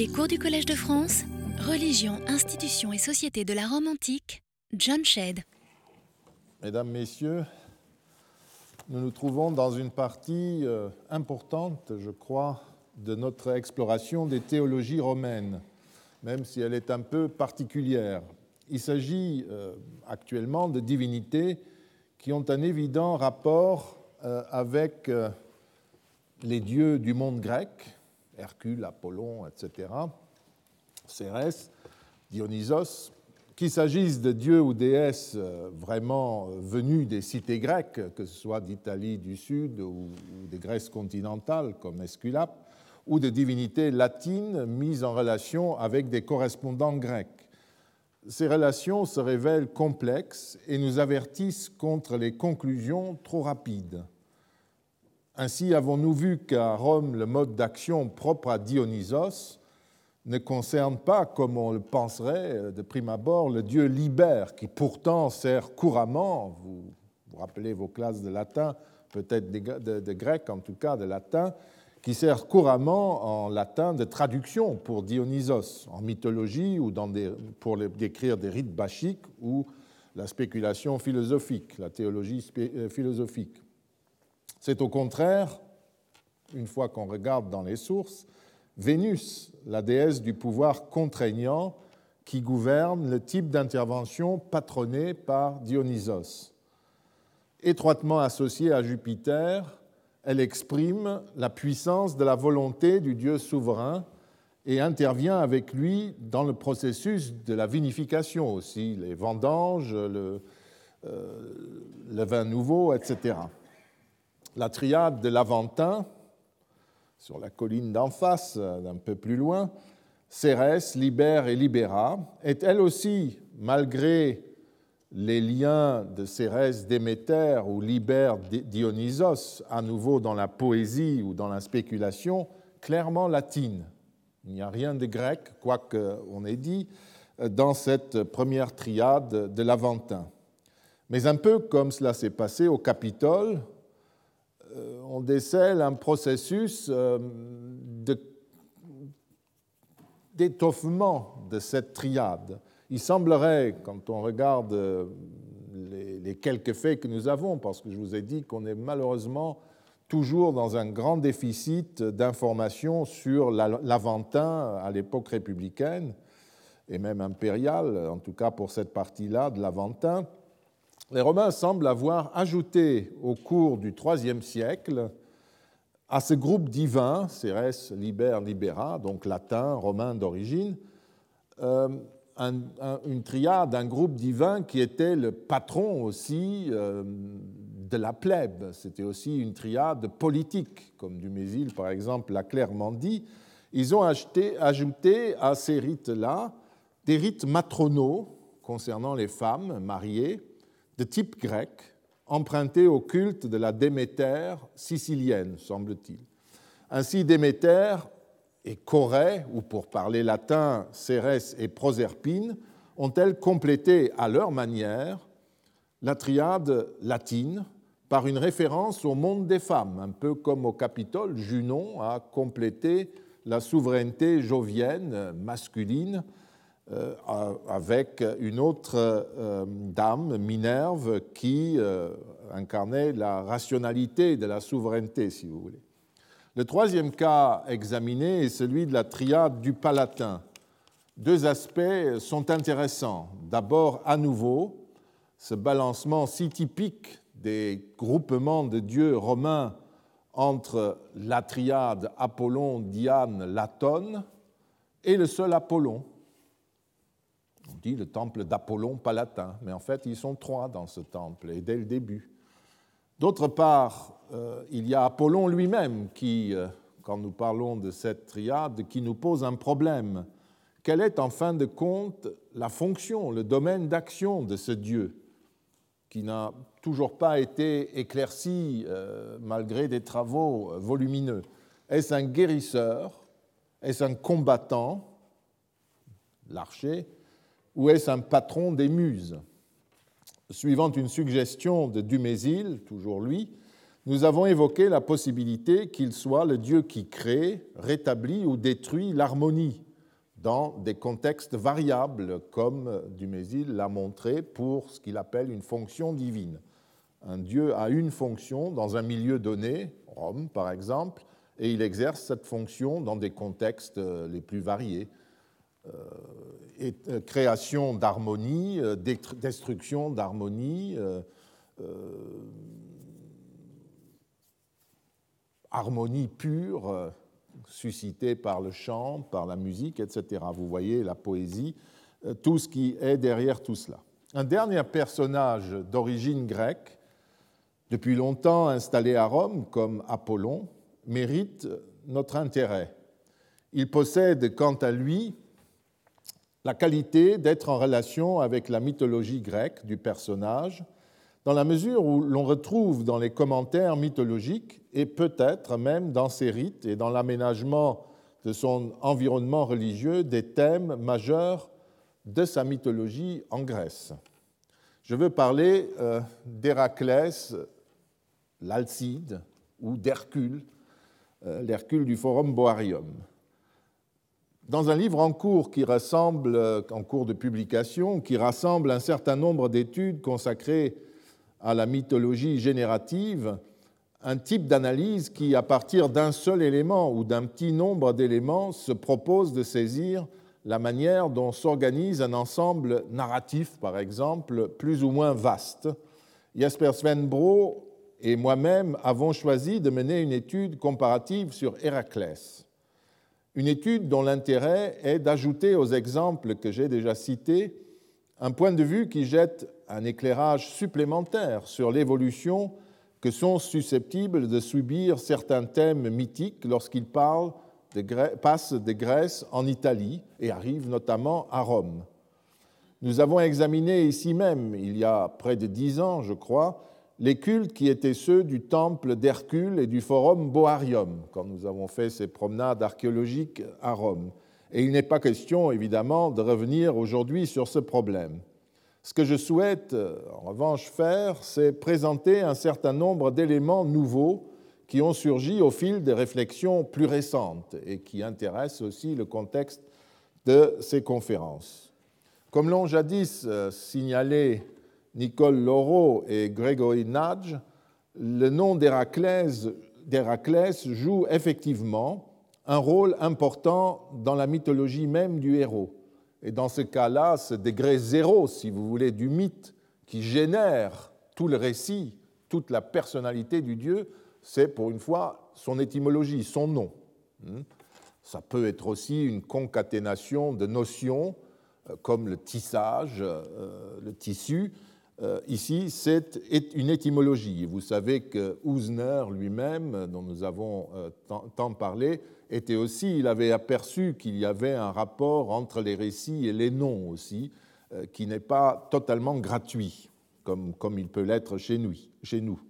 Les cours du Collège de France, Religion, institutions et société de la Rome antique, John Shedd. Mesdames, Messieurs, nous nous trouvons dans une partie euh, importante, je crois, de notre exploration des théologies romaines, même si elle est un peu particulière. Il s'agit euh, actuellement de divinités qui ont un évident rapport euh, avec les dieux du monde grec, Hercule, Apollon, etc., Cérès, Dionysos, qu'il s'agisse de dieux ou déesses euh, vraiment venus des cités grecques, que ce soit d'Italie du Sud ou des Grèces continentales comme Esculape, ou de divinités latines mises en relation avec des correspondants grecs. Ces relations se révèlent complexes et nous avertissent contre les conclusions trop rapides. Ainsi avons-nous vu qu'à Rome, le mode d'action propre à Dionysos ne concerne pas, comme on le penserait de prime abord, le dieu Libère, qui pourtant sert couramment, vous vous rappelez vos classes de latin, peut-être de, grec en tout cas, de latin, qui sert couramment en latin de traduction pour Dionysos, en mythologie ou pour décrire des rites bachiques ou la spéculation philosophique, la théologie euh, philosophique. C'est au contraire, une fois qu'on regarde dans les sources, Vénus, la déesse du pouvoir contraignant, qui gouverne le type d'intervention patronné par Dionysos. Étroitement associée à Jupiter, elle exprime la puissance de la volonté du Dieu souverain et intervient avec lui dans le processus de la vinification aussi, les vendanges, le, euh, le vin nouveau, etc. La triade de l'Aventin, sur la colline d'en face, d'un peu plus loin, Cérès, Libère et Libéra, est elle aussi, malgré les liens de Cérès Déméter ou Libère Dionysos, à nouveau dans la poésie ou dans la spéculation, clairement latine. Il n'y a rien de grec, quoique on ait dit, dans cette première triade de l'Aventin. Mais un peu comme cela s'est passé au Capitole, euh, on décèle un processus euh, d'étoffement de cette triade. Il semblerait, quand on regarde euh, les, quelques faits que nous avons, parce que je vous ai dit qu'on est malheureusement toujours dans un grand déficit d'informations sur l'Aventin à l'époque républicaine et même impériale, en tout cas pour cette partie-là de l'Aventin, les Romains semblent avoir ajouté au cours du IIIe siècle à ce groupe divin, Cérès, Liber, Libera, donc latin, romain d'origine, euh, une triade, un groupe divin qui était le patron aussi euh, de la plèbe. C'était aussi une triade politique, comme Dumézil, par exemple, l'a clairement dit. Ils ont ajouté à ces rites-là des rites matronaux concernant les femmes mariées de type grec, empruntés au culte de la Déméter sicilienne, semble-t-il. Ainsi, Déméter et Corée, ou pour parler latin, Cérès et Proserpine, ont-elles complété à leur manière la triade latine par une référence au monde des femmes, un peu comme au Capitole, Junon a complété la souveraineté jovienne masculine avec une autre euh, dame, Minerve, qui euh, incarnait la rationalité de la souveraineté, si vous voulez. Le troisième cas examiné est celui de la triade du Palatin. Deux aspects sont intéressants. D'abord, à nouveau, ce balancement si typique des groupements de dieux romains entre la triade Apollon, Diane, Latone et le seul Apollon. On dit le temple d'Apollon palatin, mais en fait ils sont trois dans ce temple, et dès le début. D'autre part, euh, il y a Apollon lui-même qui, euh, quand nous parlons de cette triade, qui nous pose un problème. Quelle est en fin de compte la fonction, le domaine d'action de ce Dieu qui n'a toujours pas été éclairci euh, malgré des travaux volumineux? Est-ce un guérisseur? Est-ce un combattant, l'archer Ou est-ce un patron des muses? Suivant une suggestion de Dumézil, toujours lui, nous avons évoqué la possibilité qu'il soit le Dieu qui crée, rétablit ou détruit l'harmonie dans des contextes variables, comme Dumézil l'a montré pour ce qu'il appelle une fonction divine. Un Dieu a une fonction dans un milieu donné, Rome par exemple, et il exerce cette fonction dans des contextes les plus variés. Euh, euh, création d'harmonie, euh, destruction d'harmonie, harmonie pure suscitée par le chant, par la musique, etc. Vous voyez la poésie, tout ce qui est derrière tout cela. Un dernier personnage d'origine grecque, depuis longtemps installé à Rome comme Apollon, mérite notre intérêt. Il possède quant à lui la qualité d'être en relation avec la mythologie grecque du personnage, dans la mesure où l'on retrouve dans les commentaires mythologiques et peut-être même dans ses rites et dans l'aménagement de son environnement religieux des thèmes majeurs de sa mythologie en Grèce. Je veux parler euh, d'Héraclès, l'Alcide, ou d'Hercule, euh, l'Hercule du Forum Boarium. Dans un livre en cours qui rassemble, euh, en cours de publication, qui rassemble un certain nombre d'études consacrées à la mythologie générative, un type d'analyse qui, à partir d'un seul élément ou d'un petit nombre d'éléments, se propose de saisir la manière dont s'organise un ensemble narratif, par exemple, plus ou moins vaste. Jasper Svenbro et moi-même avons choisi de mener une étude comparative sur Héraclès. Une étude dont l'intérêt est d'ajouter aux exemples que j'ai déjà cités un point de vue qui jette un éclairage supplémentaire sur l'évolution que sont susceptibles de subir certains thèmes mythiques lorsqu'ils passent de Grèce en Italie et arrivent notamment à Rome. Nous avons examiné ici même, il y a près de dix ans, je crois, les cultes qui étaient ceux du temple d'Hercule et du forum Boarium, quand nous avons fait ces promenades archéologiques à Rome. Et il n'est pas question, évidemment, de revenir aujourd'hui sur ce problème. Ce que je souhaite, en revanche, faire, c'est présenter un certain nombre d'éléments nouveaux qui ont surgi au fil des réflexions plus récentes et qui intéressent aussi le contexte de ces conférences. Comme l'ont jadis euh, signalé Nicole Laureau et Gregory Nudge, le nom d'Héraclès joue effectivement un rôle important dans la mythologie même du héros. Et dans ce cas-là, ce degré zéro, si vous voulez, du mythe qui génère tout le récit, toute la personnalité du Dieu, c'est pour une fois son étymologie, son nom. Hmm? Ça peut être aussi une concaténation de notions euh, comme le tissage, euh, le tissu, ici, c'est une étymologie. Vous savez que Usner lui-même, dont nous avons euh, tant parlé, était aussi, il avait aperçu qu'il y avait un rapport entre les récits et les noms aussi, euh, qui n'est pas totalement gratuit, comme, comme il peut l'être chez nous. Chez nous.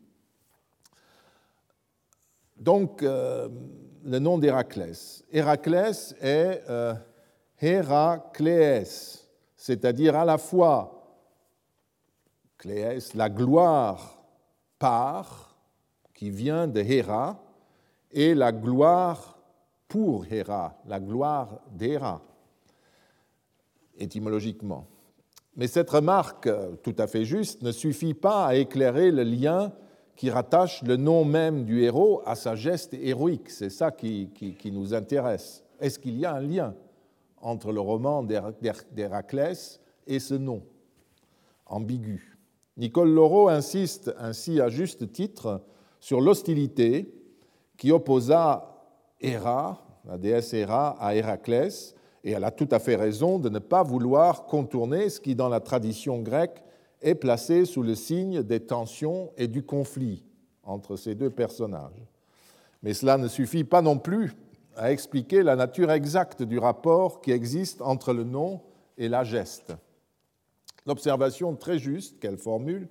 Donc, le nom d'Héraclès. Héraclès est Héraclès, c'est-à-dire à la fois La gloire par, qui vient de Héra, et la gloire pour Héra, la gloire d'Héra, étymologiquement. Mais cette remarque, tout à fait juste, ne suffit pas à éclairer le lien qui rattache le nom même du héros à sa geste héroïque. C'est ça qui nous intéresse. Est-ce qu'il y a un lien entre le roman d'Héraclès et ce nom ambigu? Nicole Laureau insiste ainsi à juste titre sur l'hostilité qui opposa Héra, la déesse Héra, à Héraclès, et elle a tout à fait raison de ne pas vouloir contourner ce qui, dans la tradition grecque, est placé sous le signe des tensions et du conflit entre ces deux personnages. Mais cela ne suffit pas non plus à expliquer la nature exacte du rapport qui existe entre le nom et la geste. L'observation très juste qu'elle formule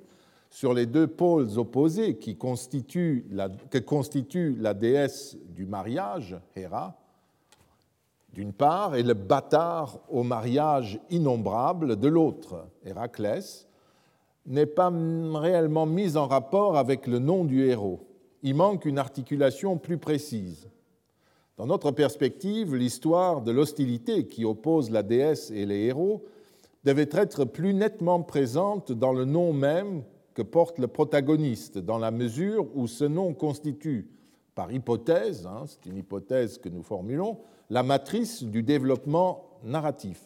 sur les deux pôles opposés qui constituent que constitue la déesse du mariage, Héra, d'une part, et le bâtard au mariage innombrable de l'autre, Héraclès, n'est pas réellement mise en rapport avec le nom du héros. Il manque une articulation plus précise. Dans notre perspective, l'histoire de l'hostilité qui oppose la déesse et les héros devait être plus nettement présente dans le nom même que porte le protagoniste, dans la mesure où ce nom constitue, par hypothèse, hein, c'est une hypothèse que nous formulons, la matrice du développement narratif.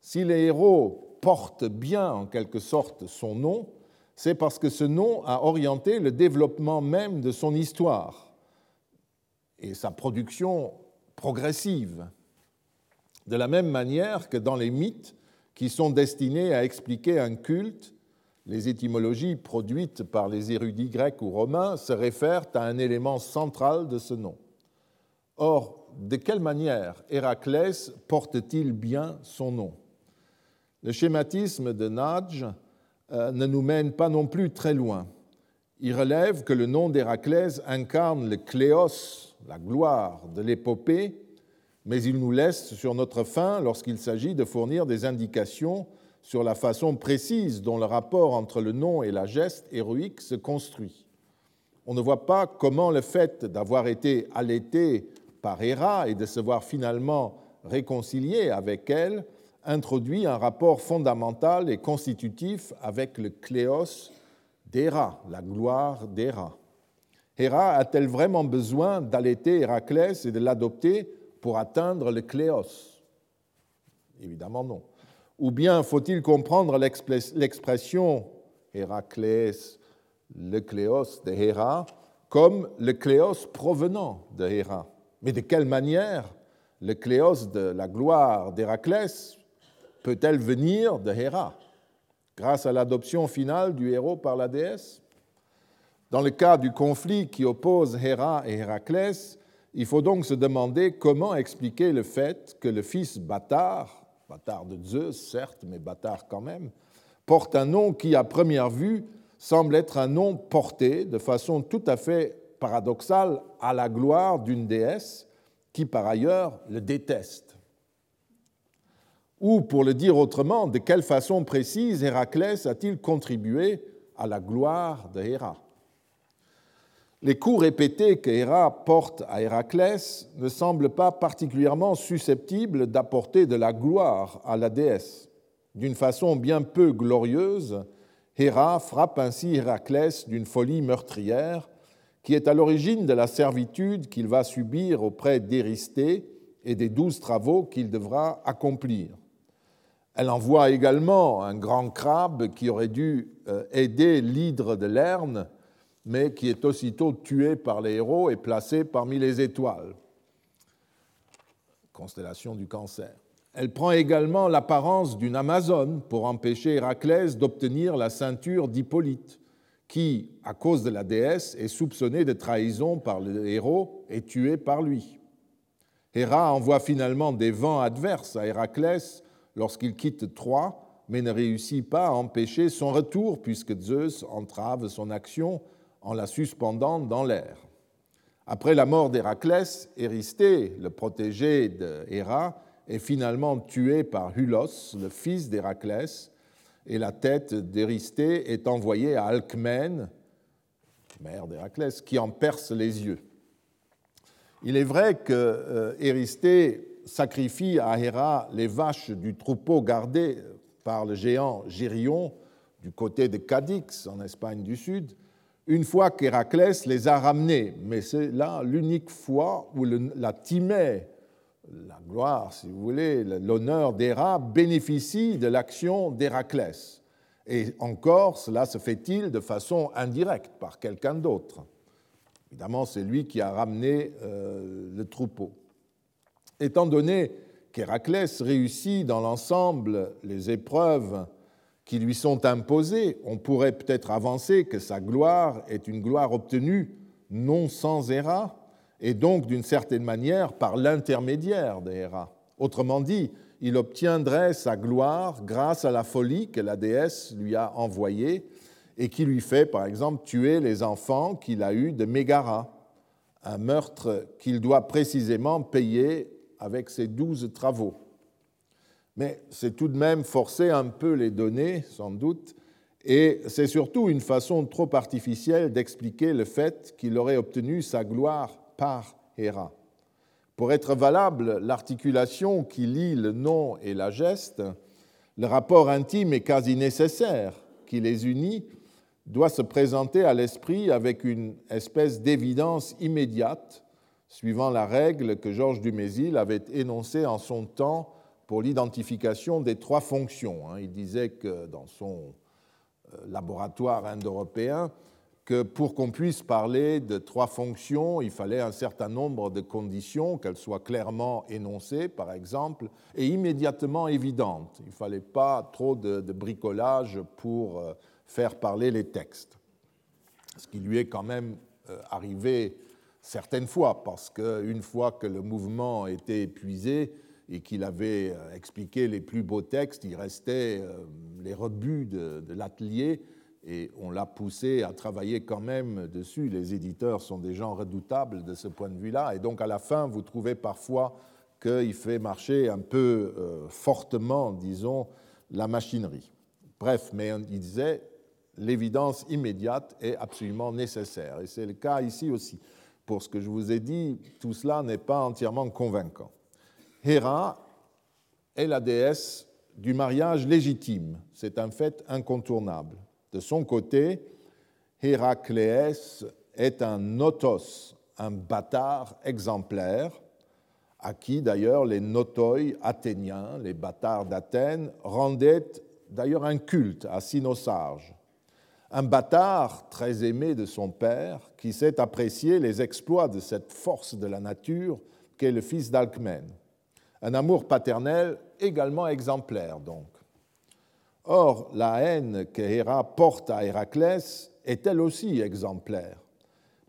Si les héros portent bien en quelque sorte son nom, c'est parce que ce nom a orienté le développement même de son histoire et sa production progressive. De la même manière que dans les mythes qui sont destinés à expliquer un culte, les étymologies produites par les érudits grecs ou romains se réfèrent à un élément central de ce nom. Or, de quelle manière Héraclès porte-t-il bien son nom? Le schématisme de Nadj euh, ne nous mène pas non plus très loin. Il relève que le nom d'Héraclès incarne le cléos, la gloire de l'épopée, mais il nous laisse sur notre faim lorsqu'il s'agit de fournir des indications sur la façon précise dont le rapport entre le nom et la geste héroïque se construit. On ne voit pas comment le fait d'avoir été allaité par Héra et de se voir finalement réconcilié avec elle introduit un rapport fondamental et constitutif avec le cléos d'Héra, la gloire d'Héra. Héra a-t-elle vraiment besoin d'allaiter Héraclès et de l'adopter pour atteindre le cléos Évidemment non. Ou bien faut-il comprendre l'expression Héraclès, le cléos de Héra, comme le cléos provenant de Héra? Mais de quelle manière le cléos de la gloire d'Héraclès peut-elle venir de Héra? Grâce à l'adoption finale du héros par la déesse? Dans le cas du conflit qui oppose Héra et Héraclès, il faut donc se demander comment expliquer le fait que le fils bâtard, bâtard de Zeus certes, mais bâtard quand même, porte un nom qui, à première vue, semble être un nom porté de façon tout à fait paradoxale à la gloire d'une déesse qui, par ailleurs, le déteste. Ou, pour le dire autrement, de quelle façon précise Héraclès a-t-il contribué à la gloire de Héra? Les coups répétés que Héra porte à Héraclès ne semblent pas particulièrement susceptibles d'apporter de la gloire à la déesse. D'une façon bien peu glorieuse, Héra frappe ainsi Héraclès d'une folie meurtrière qui est à l'origine de la servitude qu'il va subir auprès d'Éristée et des douze travaux qu'il devra accomplir. Elle envoie également un grand crabe qui aurait dû euh, aider l'hydre de Lerne, mais qui est aussitôt tué par les héros et placé parmi les étoiles. Constellation du cancer. Elle prend également l'apparence d'une Amazone pour empêcher Héraclès d'obtenir la ceinture d'Hippolyte, qui, à cause de la déesse, est soupçonnée de trahison par le héros et tué par lui. Héra envoie finalement des vents adverses à Héraclès lorsqu'il quitte Troie, mais ne réussit pas à empêcher son retour puisque Zeus entrave son action en la suspendant dans l'air. Après la mort d'Héraclès, Éristée, le protégé de Héra, est finalement tué par Hulos, le fils d'Héraclès, et la tête d'Éristée est envoyée à Alcmène, mère d'Héraclès, qui en perce les yeux. Il est vrai que euh, sacrifie à Héra les vaches du troupeau gardé par le géant Gérion du côté de Cadix, en Espagne du Sud, une fois qu'Héraclès les a ramenés. Mais c'est là l'unique fois où la Timée, la gloire, si vous voulez, l'honneur d'Héra bénéficie de l'action d'Héraclès. Et encore, cela se fait-il de façon indirecte par quelqu'un d'autre. Évidemment, c'est lui qui a ramené euh, le troupeau. Étant donné qu'Héraclès réussit dans l'ensemble les épreuves qui lui sont imposées, on pourrait peut-être avancer que sa gloire est une gloire obtenue non sans Héra, et donc d'une certaine manière par l'intermédiaire d'Héra. Autrement dit, il obtiendrait sa gloire grâce à la folie que la déesse lui a envoyée et qui lui fait, par exemple, tuer les enfants qu'il a eus de Mégara, un meurtre qu'il doit précisément payer avec ses douze travaux. Mais c'est tout de même forcer un peu les données, sans doute, et c'est surtout une façon trop artificielle d'expliquer le fait qu'il aurait obtenu sa gloire par Héra. Pour être valable, l'articulation qui lie le nom et la geste, le rapport intime et quasi nécessaire qui les unit, doit se présenter à l'esprit avec une espèce d'évidence immédiate, suivant la règle que Georges Dumézil avait énoncée en son temps pour l'identification des trois fonctions. Hein. Il disait que dans son euh, laboratoire indo-européen, que pour qu'on puisse parler de trois fonctions, il fallait un certain nombre de conditions, qu'elles soient clairement énoncées, par exemple, et immédiatement évidentes. Il ne fallait pas trop de, bricolage pour euh, faire parler les textes. Ce qui lui est quand même euh, arrivé certaines fois, parce qu'une fois que le mouvement était épuisé et qu'il avait euh, expliqué les plus beaux textes, il restait euh, les rebuts de, l'atelier et on l'a poussé à travailler quand même dessus. Les éditeurs sont des gens redoutables de ce point de vue-là, et donc à la fin, vous trouvez parfois qu'il fait marcher un peu fortement, disons, la machinerie. Bref, mais il disait, l'évidence immédiate est absolument nécessaire. Et c'est le cas ici aussi. Pour ce que je vous ai dit, tout cela n'est pas entièrement convaincant. Héra est la déesse du mariage légitime. C'est un fait incontournable. De son côté, Héracléès est un notos, un bâtard exemplaire, à qui d'ailleurs les notoi athéniens, les bâtards d'Athènes, rendaient d'ailleurs un culte à Sinosarge un bâtard très aimé de son père qui sait apprécier les exploits de cette force de la nature qu'est le fils d'Alcmène. Un amour paternel également exemplaire donc. Or, la haine que Héra porte à Héraclès est elle aussi exemplaire.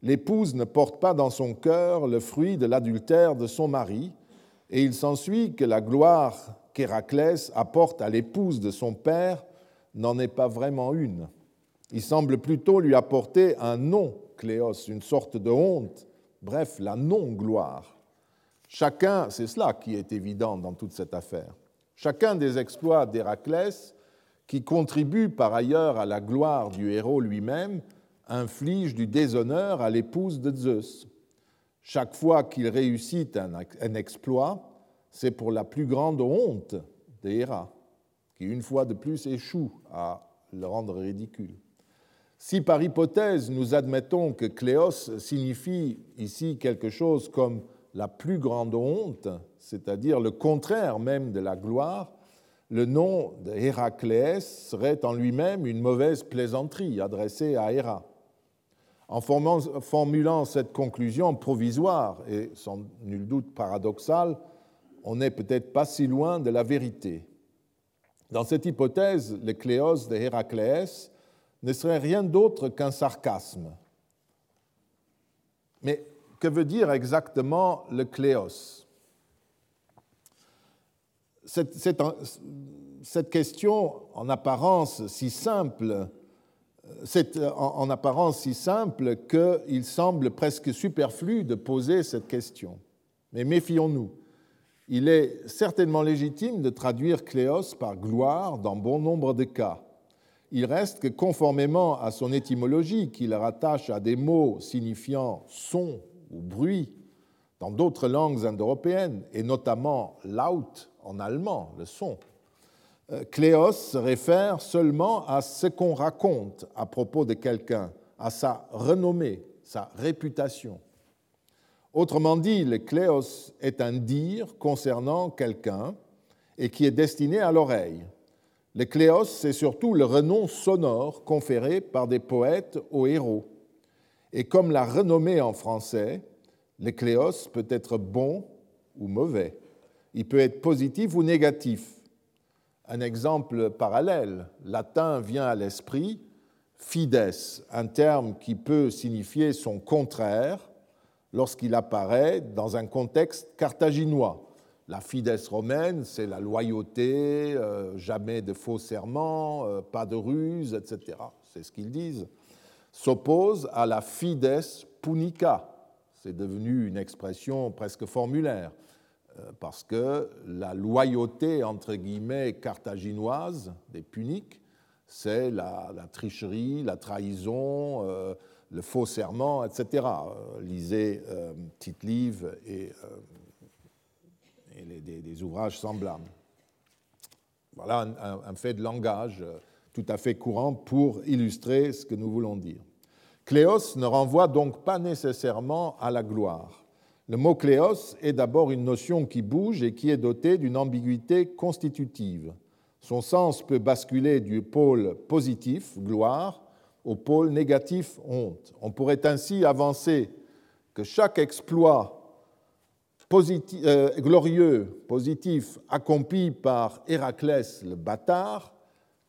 L'épouse ne porte pas dans son cœur le fruit de l'adultère de son mari, et il s'ensuit que la gloire qu'Héraclès apporte à l'épouse de son père n'en est pas vraiment une. Il semble plutôt lui apporter un nom, Cléos, une sorte de honte, bref, la non-gloire. Chacun, c'est cela qui est évident dans toute cette affaire, chacun des exploits d'Héraclès, qui contribue par ailleurs à la gloire du héros lui-même, inflige du déshonneur à l'épouse de Zeus. Chaque fois qu'il réussit un exploit, c'est pour la plus grande honte d'Héra, qui une fois de plus échoue à le rendre ridicule. Si par hypothèse nous admettons que Cléos signifie ici quelque chose comme la plus grande honte, c'est-à-dire le contraire même de la gloire, le nom de Héraclès serait en lui-même une mauvaise plaisanterie adressée à Héra. En formulant cette conclusion provisoire et sans nul doute paradoxale, on n'est peut-être pas si loin de la vérité. Dans cette hypothèse, le Cléos de Héraclès ne serait rien d'autre qu'un sarcasme. Mais que veut dire exactement le cléos cette, question, en apparence si simple, c'est en, apparence si simple qu'il semble presque superflu de poser cette question. Mais méfions-nous. Il est certainement légitime de traduire Cléos par gloire dans bon nombre de cas il reste que conformément à son étymologie qu'il rattache à des mots signifiant son ou bruit dans d'autres langues indo-européennes, et notamment laut en allemand, le son, euh, Cléos se réfère seulement à ce qu'on raconte à propos de quelqu'un, à sa renommée, sa réputation. Autrement dit, le Cléos est un dire concernant quelqu'un et qui est destiné à l'oreille. Le cléos, c'est surtout le renom sonore conféré par des poètes aux héros. Et comme la renommée en français, le cléos peut être bon ou mauvais. Il peut être positif ou négatif. Un exemple parallèle, latin vient à l'esprit, fides, un terme qui peut signifier son contraire lorsqu'il apparaît dans un contexte carthaginois la fides romaine, c'est la loyauté, euh, jamais de faux serments, euh, pas de ruse, etc. C'est ce qu'ils disent. S'oppose à la fides punica. C'est devenu une expression presque formulaire, euh, parce que la loyauté, entre guillemets, carthaginoise des puniques, c'est la, tricherie, la trahison, le faux serment, etc. lisez Tite-Live et et des, ouvrages semblables. Voilà un, fait de langage euh, tout à fait courant pour illustrer ce que nous voulons dire. Cléos ne renvoie donc pas nécessairement à la gloire. Le mot cléos est d'abord une notion qui bouge et qui est dotée d'une ambiguïté constitutive. Son sens peut basculer du pôle positif, gloire, au pôle négatif, honte. On pourrait ainsi avancer que chaque exploit euh, glorieux, positif, accompli par Héraclès le bâtard,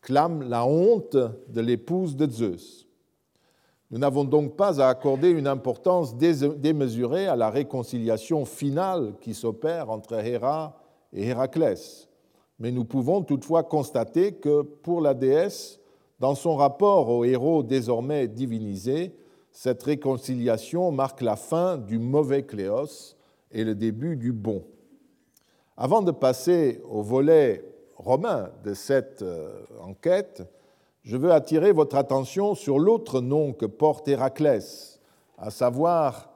clame la honte de l'épouse de Zeus. Nous n'avons donc pas à accorder une importance démesurée à la réconciliation finale qui s'opère entre Héra et Héraclès. Mais nous pouvons toutefois constater que pour la déesse, dans son rapport au héros désormais divinisé, cette réconciliation marque la fin du mauvais Cléos et le début du bon. Avant de passer au volet romain de cette euh, enquête, je veux attirer votre attention sur l'autre nom que porte Héraclès, à savoir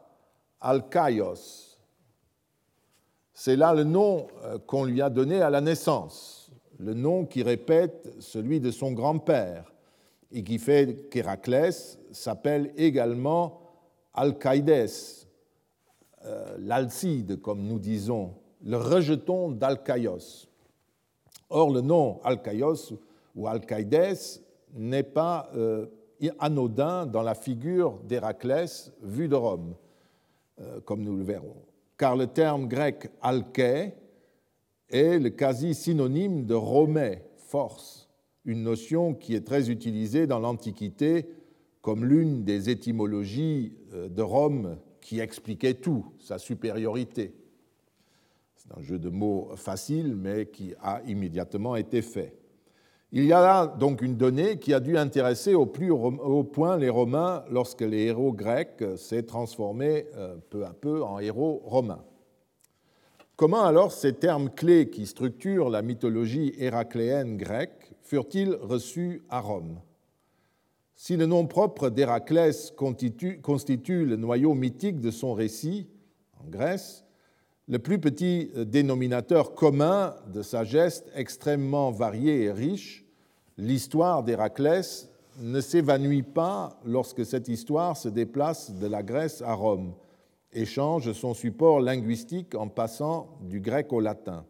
Alkaios. C'est là le nom euh, qu'on lui a donné à la naissance, le nom qui répète celui de son grand-père et qui fait qu'Héraclès s'appelle également Alcaïdes, euh, l'Alcide, comme nous disons, le rejeton d'Alcaïos. Or, le nom Alcaïos ou Alcaïdes n'est pas euh, anodin dans la figure d'Héraclès vu de Rome, euh, comme nous le verrons, car le terme grec alké est le quasi synonyme de romais, force, une notion qui est très utilisée dans l'Antiquité comme l'une des étymologies de Rome qui expliquait tout, sa supériorité. Un jeu de mots facile, mais qui a immédiatement été fait. Il y a là donc une donnée qui a dû intéresser au plus haut point les Romains lorsque les héros grecs s'est transformés euh, peu à peu en héros romains. Comment alors ces termes clés qui structurent la mythologie héracléenne grecque furent-ils reçus à Rome? Si le nom propre d'Héraclès constitue, le noyau mythique de son récit en Grèce, le plus petit dénominateur commun de sa geste extrêmement variée et riche, l'histoire d'Héraclès, ne s'évanouit pas lorsque cette histoire se déplace de la Grèce à Rome et change son support linguistique en passant du grec au latin.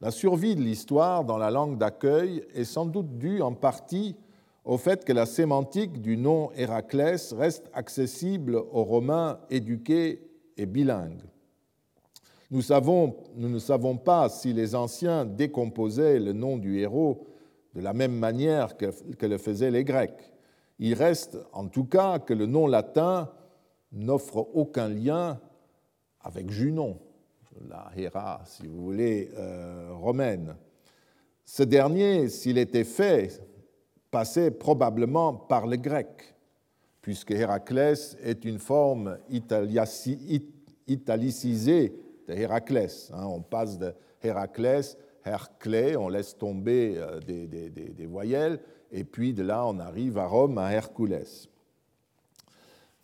La survie de l'histoire dans la langue d'accueil est sans doute due en partie au fait que la sémantique du nom Héraclès reste accessible aux Romains éduqués et bilingues. Nous, ne savons pas si les anciens décomposaient le nom du héros de la même manière que, que le faisaient les Grecs. Il reste en tout cas que le nom latin n'offre aucun lien avec Junon, la Héra, si vous voulez, euh, romaine. Ce dernier, s'il était fait, passait probablement par le grec, puisque Héraclès est une forme italicisée Héraclès. Hein. On passe de Héraclès, Herclé, on laisse tomber euh, des, voyelles, et puis de là on arrive à Rome à Hercules.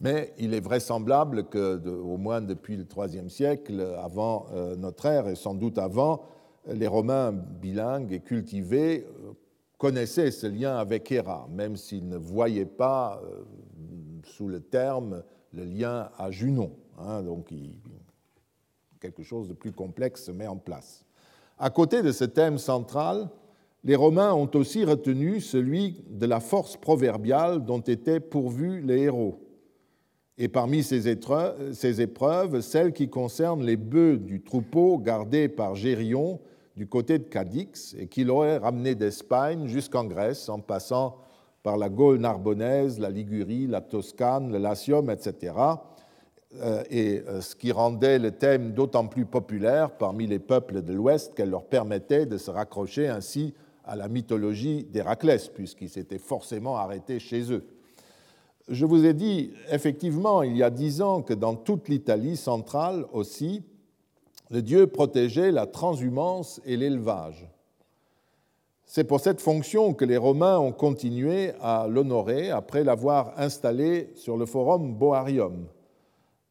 Mais il est vraisemblable que, au moins depuis le IIIe siècle, avant euh, notre ère et sans doute avant, les Romains bilingues et cultivés euh, connaissait ce lien avec Héra, même s'il ne voyait pas sous le terme le lien à Junon. Hein, donc quelque chose de plus complexe se met en place. À côté de ce thème central, les Romains ont aussi retenu celui de la force proverbiale dont étaient pourvus les héros. Et parmi ces épreuves, celle qui concerne les bœufs du troupeau gardé par Gérion du côté de Cadix et qui l'aurait ramené d'Espagne jusqu'en Grèce en passant par la Gaule narbonnaise, la Ligurie, la Toscane, le Latium, etc. Euh, et euh, ce qui rendait le thème d'autant plus populaire parmi les peuples de l'Ouest qu'elle leur permettait de se raccrocher ainsi à la mythologie d'Héraclès, puisqu'il s'était forcément arrêté chez eux. Je vous ai dit effectivement il y a dix ans que dans toute l'Italie centrale aussi, le dieu protégeait la transhumance et l'élevage. C'est pour cette fonction que les Romains ont continué à l'honorer après l'avoir installé sur le forum Boarium.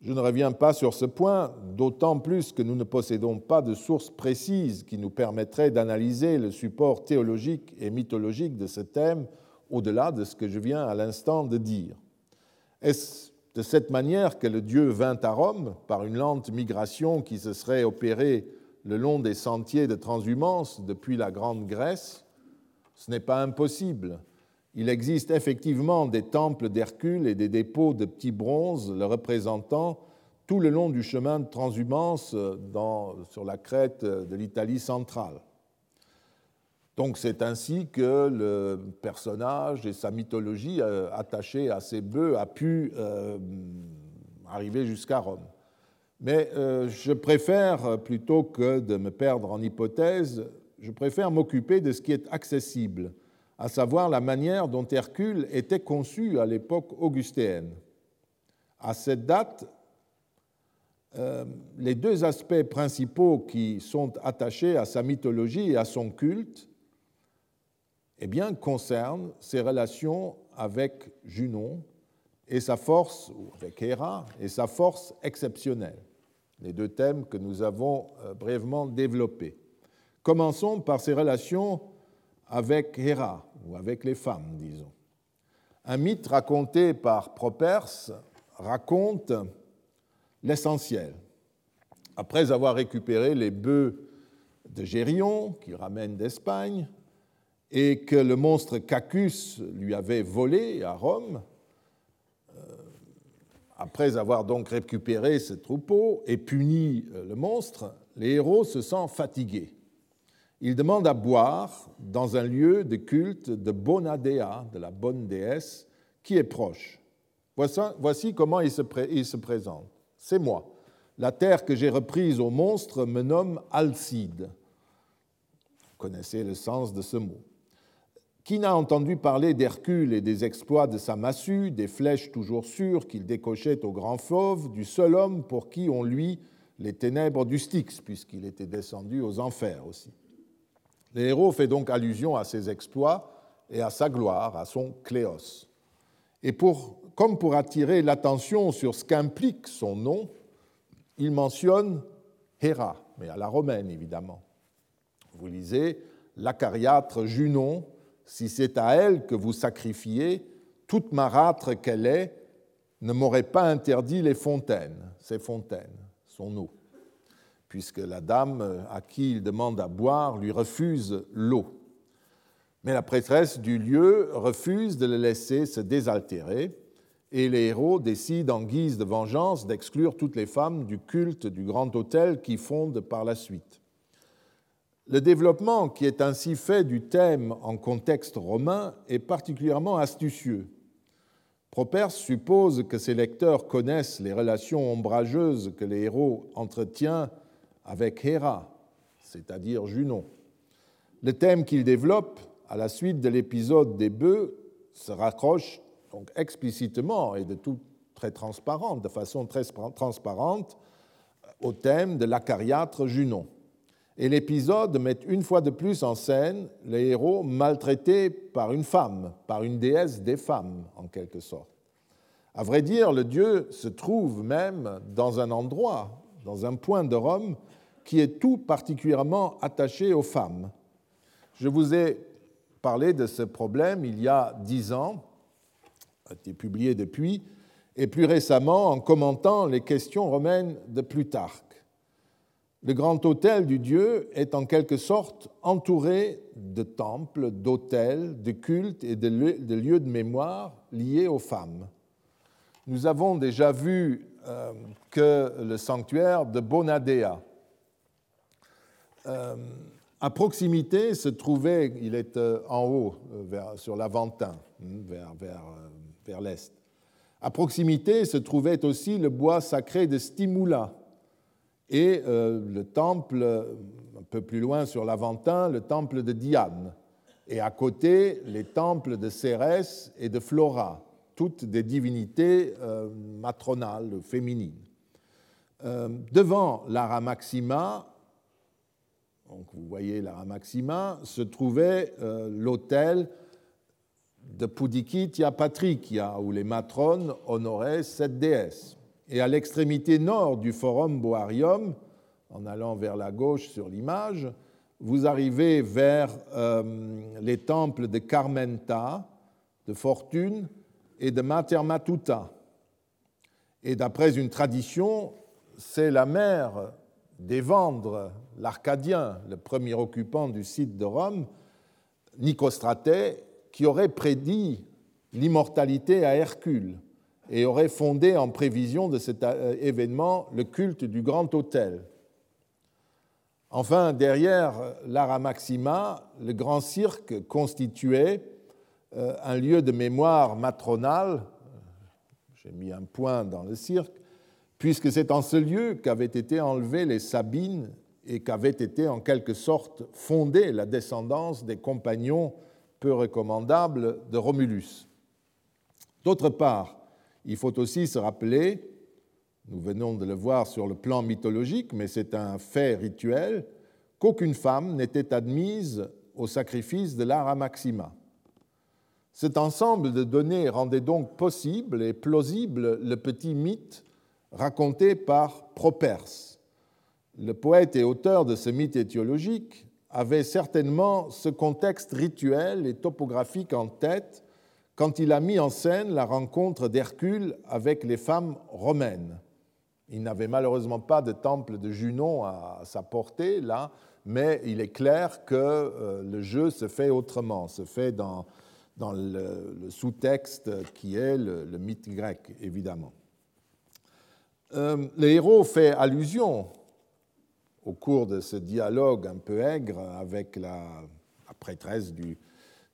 Je ne reviens pas sur ce point, d'autant plus que nous ne possédons pas de sources précises qui nous permettraient d'analyser le support théologique et mythologique de ce thème au-delà de ce que je viens à l'instant de dire. Est-ce de cette manière que le Dieu vint à Rome par une lente migration qui se serait opérée le long des sentiers de transhumance depuis la Grande Grèce? Ce n'est pas impossible. Il existe effectivement des temples d'Hercule et des dépôts de petits bronzes le représentant tout le long du chemin de transhumance sur la crête de l'Italie centrale. Donc c'est ainsi que le personnage et sa mythologie euh, attachée à ces bœufs a pu euh, arriver jusqu'à Rome. Mais euh, je préfère, plutôt que de me perdre en hypothèses, je préfère m'occuper de ce qui est accessible à savoir la manière dont Hercule était conçu à l'époque augustéenne. À cette date, euh, les deux aspects principaux qui sont attachés à sa mythologie et à son culte eh bien, concernent ses relations avec Junon et sa force, ou avec Héra, et sa force exceptionnelle, les deux thèmes que nous avons euh, brièvement développés. Commençons par ses relations avec Héra, ou avec les femmes, disons. Un mythe raconté par Properce raconte l'essentiel. Après avoir récupéré les bœufs de Gérion, qu'il ramène d'Espagne, et que le monstre Cacus lui avait volé à Rome, euh, après avoir donc récupéré ce troupeau et puni euh, le monstre, les héros se sentent fatigués il demande à boire dans un lieu de culte de Bonadea, de la bonne déesse, qui est proche. Voici, comment il se, présente. C'est moi. La terre que j'ai reprise au monstre me nomme Alcide. Vous connaissez le sens de ce mot. Qui n'a entendu parler d'Hercule et des exploits de sa massue, des flèches toujours sûres qu'il décochait au grand fauve, du seul homme pour qui on lui les ténèbres du Styx, puisqu'il était descendu aux enfers aussi le héros fait donc allusion à ses exploits et à sa gloire, à son cléos. Et pour, comme pour attirer l'attention sur ce qu'implique son nom, il mentionne Héra, mais à la romaine évidemment. Vous lisez l'acariâtre Junon, si c'est à elle que vous sacrifiez, toute marâtre qu'elle est, ne m'aurait pas interdit les fontaines, ces fontaines, son eau puisque la dame à qui il demande à boire lui refuse l'eau. Mais la prêtresse du lieu refuse de le laisser se désaltérer, et les héros décident en guise de vengeance d'exclure toutes les femmes du culte du grand autel qui fonde par la suite. Le développement qui est ainsi fait du thème en contexte romain est particulièrement astucieux. Properce suppose que ses lecteurs connaissent les relations ombrageuses que les héros entretiennent avec Héra, c'est-à-dire Junon. Le thème qu'il développe à la suite de l'épisode des bœufs se raccroche donc explicitement et de tout très transparente, de façon très transparente, au thème de l'acariâtre Junon. Et l'épisode met une fois de plus en scène les héros maltraités par une femme, par une déesse des femmes, en quelque sorte. À vrai dire, le dieu se trouve même dans un endroit, dans un point de Rome, qui est tout particulièrement attaché aux femmes. Je vous ai parlé de ce problème il y a dix ans, a été publié depuis, et plus récemment en commentant les questions romaines de Plutarque. Le grand hôtel du dieu est en quelque sorte entouré de temples, d'hôtels, de cultes et de lieux de mémoire liés aux femmes. Nous avons déjà vu euh, que le sanctuaire de Bonadea, euh, à proximité se trouvait, il est euh, en haut, euh, sur l'Aventin, hmm, vers, vers, vers l'est. À proximité se trouvait aussi le bois sacré de Stimula et le temple, un peu plus loin sur l'Aventin, le temple de Diane. Et à côté, les temples de Cérès et de Flora, toutes des divinités matronales, féminines. devant l'Ara Maxima, donc vous voyez la Maxima, se trouvait euh, l'hôtel de Pudikitia Patricia, où les matrones honoraient cette déesse. Et à l'extrémité nord du forum Boarium, en allant vers la gauche sur l'image, vous arrivez vers euh, les temples de Carmenta, de Fortune et de Mater Matuta. Et d'après une tradition, c'est la mère d'Évandre, l'Arcadien, le premier occupant du site de Rome, Nicostraté, qui aurait prédit l'immortalité à Hercule et aurait fondé en prévision de cet euh, événement le culte du grand autel. Enfin, derrière l'Ara Maxima, le grand cirque constituait euh, un lieu de mémoire matronale, j'ai mis un point dans le cirque, puisque c'est en ce lieu qu'avaient été enlevées les Sabines et qu'avait été en quelque sorte fondée la descendance des compagnons peu recommandables de Romulus. D'autre part, il faut aussi se rappeler, nous venons de le voir sur le plan mythologique, mais c'est un fait rituel, qu'aucune femme n'était admise au sacrifice de l'Ara Maxima. Cet ensemble de données rendait donc possible et plausible le petit mythe raconté par Properce. Le poète et auteur de ce mythe étiologique avait certainement ce contexte rituel et topographique en tête quand il a mis en scène la rencontre d'Hercule avec les femmes romaines. Il n'avait malheureusement pas de temple de Junon à sa portée, là, mais il est clair que euh, le jeu se fait autrement, se fait dans, dans le, sous-texte qui est le, mythe grec, évidemment. Euh, le héros fait allusion au cours de ce dialogue un peu aigre avec la prêtresse du,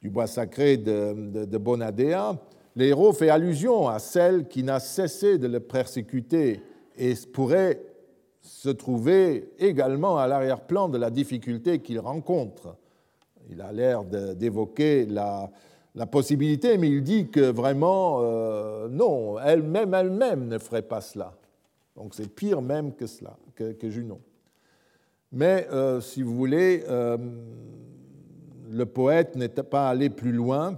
bois sacré de, de, l'héros fait allusion à celle qui n'a cessé de le persécuter et pourrait se trouver également à l'arrière-plan de la difficulté qu'il rencontre. Il a l'air d'évoquer la, possibilité, mais il dit que vraiment, euh, non, elle-même, elle-même ne ferait pas cela. Donc c'est pire même que cela, que, Junon. Mais euh, si vous voulez, euh, le poète n'était pas allé plus loin.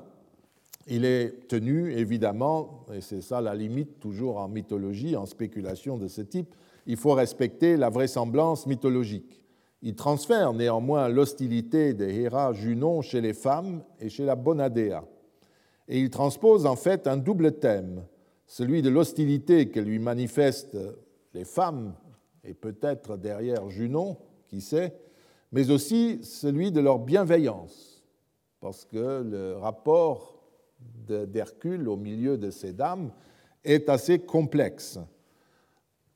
Il est tenu, évidemment, et c'est ça la limite toujours en mythologie, en spéculation de ce type, il faut respecter la vraisemblance mythologique. Il transfère néanmoins l'hostilité de Héra Junon chez les femmes et chez la Bonadea. Et il transpose en fait un double thème, celui de l'hostilité que lui manifestent les femmes, et peut-être derrière Junon, sait, mais aussi celui de leur bienveillance, parce que le rapport d'Hercule au milieu de ces dames est assez complexe.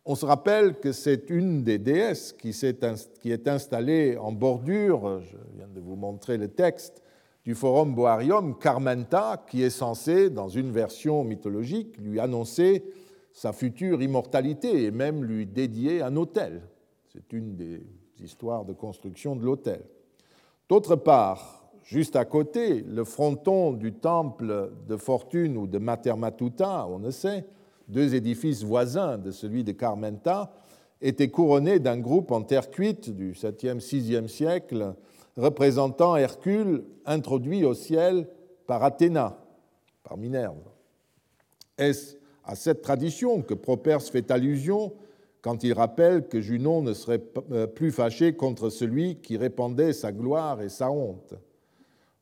On se rappelle que c'est une des déesses qui, est installée en bordure, je viens de vous montrer le texte, du Forum Boarium, Carmenta, qui est censée, dans une version mythologique, lui annoncer sa future immortalité et même lui dédier un autel. C'est une des histoires de construction de l'autel. D'autre part, juste à côté, le fronton du temple de Fortune ou de Matermatuta, on ne sait, deux édifices voisins de celui de Carmenta, était couronné d'un groupe en terre cuite du 7e, 6e siècle, représentant Hercule introduit au ciel par Athéna, par Minerve. Est-ce à cette tradition que Properce fait allusion quand il rappelle que Junon ne serait euh, plus fâché contre celui qui répandait sa gloire et sa honte.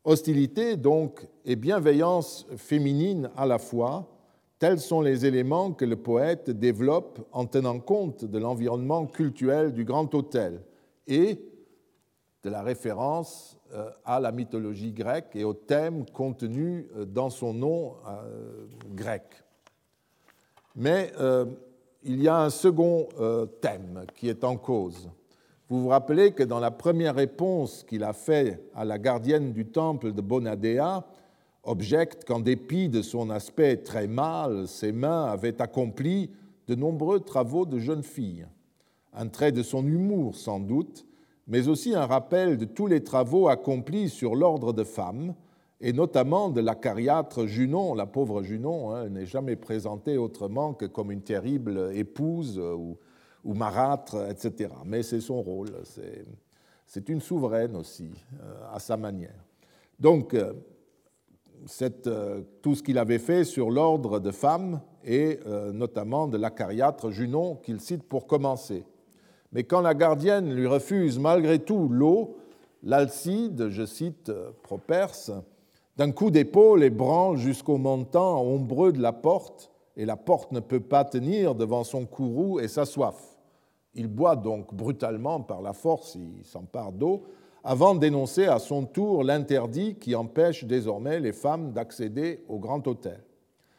Hostilité, donc, et bienveillance féminine à la fois, tels sont les éléments que le poète développe en tenant compte de l'environnement cultuel du Grand Hôtel et de la référence euh, à la mythologie grecque et au thème contenu euh, dans son nom grec. Mais il y a un second euh, thème qui est en cause. Vous vous rappelez que dans la première réponse qu'il a faite à la gardienne du temple de Bonadea, objecte qu'en dépit de son aspect très mâle, ses mains avaient accompli de nombreux travaux de jeune fille. Un trait de son humour sans doute, mais aussi un rappel de tous les travaux accomplis sur l'ordre de femmes, et notamment de l'acariâtre Junon. La pauvre Junon hein, n'est jamais présentée autrement que comme une terrible épouse ou, marâtre, etc. Mais c'est son rôle, c'est une souveraine aussi, euh, à sa manière. Donc, euh, euh, tout ce qu'il avait fait sur l'ordre de femmes et notamment de l'acariâtre Junon qu'il cite pour commencer. Mais quand la gardienne lui refuse malgré tout l'eau, l'Alcide, je cite Properce, d'un coup d'épaule ébranle jusqu'au montant ombreux de la porte, et la porte ne peut pas tenir devant son courroux et sa soif. Il boit donc brutalement par la force, il s'empare d'eau, avant d'énoncer à son tour l'interdit qui empêche désormais les femmes d'accéder au grand hôtel.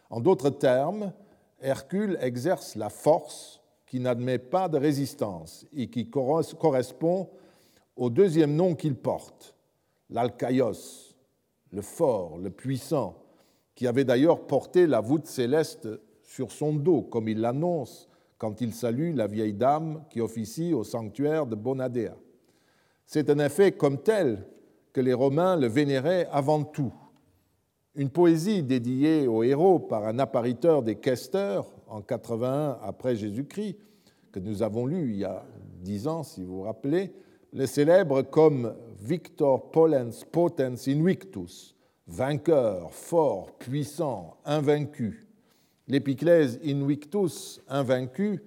En d'autres termes, Hercule exerce la force qui n'admet pas de résistance et qui correspond au deuxième nom qu'il porte, l'Alcaïos, le fort, le puissant, qui avait d'ailleurs porté la voûte céleste sur son dos, comme il l'annonce quand il salue la vieille dame qui officie au sanctuaire de Bonadea. C'est en effet comme tel que les Romains le vénéraient avant tout. Une poésie dédiée au héros par un appariteur des questeurs en 81 après Jésus-Christ, que nous avons lu il y a dix ans, si vous vous rappelez, le célèbre comme Victor Polens Potens Invictus, vainqueur, fort, puissant, invaincu. L'épiclèse Invictus, invaincu,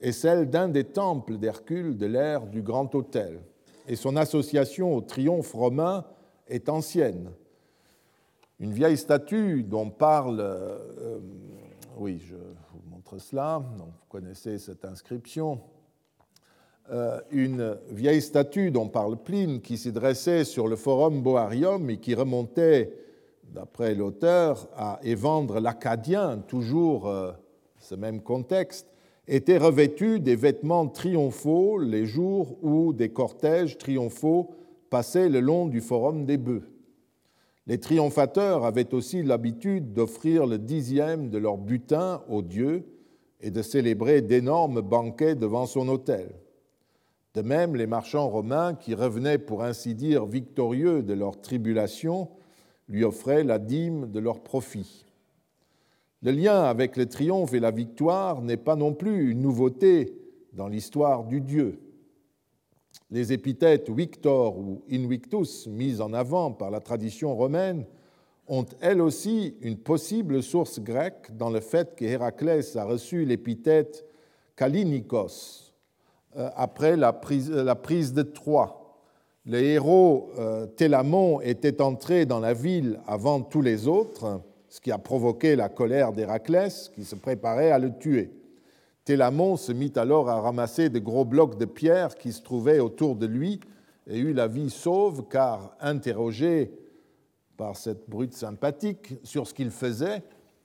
est celle d'un des temples d'Hercule de l'ère du Grand Hôtel, et son association au triomphe romain est ancienne. Une vieille statue dont parle, euh, oui, je vous montre cela, vous connaissez cette inscription, une vieille statue dont parle Pline qui s'y dressait sur le forum Boarium et qui remontait d'après l'auteur, à Évandre l'Acadien, toujours euh, ce même contexte, était revêtu des vêtements triomphaux les jours où des cortèges triomphaux passaient le long du forum des bœufs. Les triomphateurs avaient aussi l'habitude d'offrir le dixième de leur butin au dieu et de célébrer d'énormes banquets devant son autel. De même, les marchands romains, qui revenaient pour ainsi dire victorieux de leur tribulation, lui offraient la dîme de leur profit. Le lien avec le triomphe et la victoire n'est pas non plus une nouveauté dans l'histoire du Dieu. Les épithètes Victor ou Invictus mises en avant par la tradition romaine ont elles aussi une possible source grecque dans le fait que Héraclès a reçu l'épithète Kalinikos après la prise, la prise de Troie le héros euh, Télamon était entré dans la ville avant tous les autres, ce qui a provoqué la colère d'Héraclès, qui se préparait à le tuer. Télamon se mit alors à ramasser de gros blocs de pierre qui se trouvaient autour de lui et eut la vie sauve, car interrogé par cette brute sympathique sur ce qu'il faisait,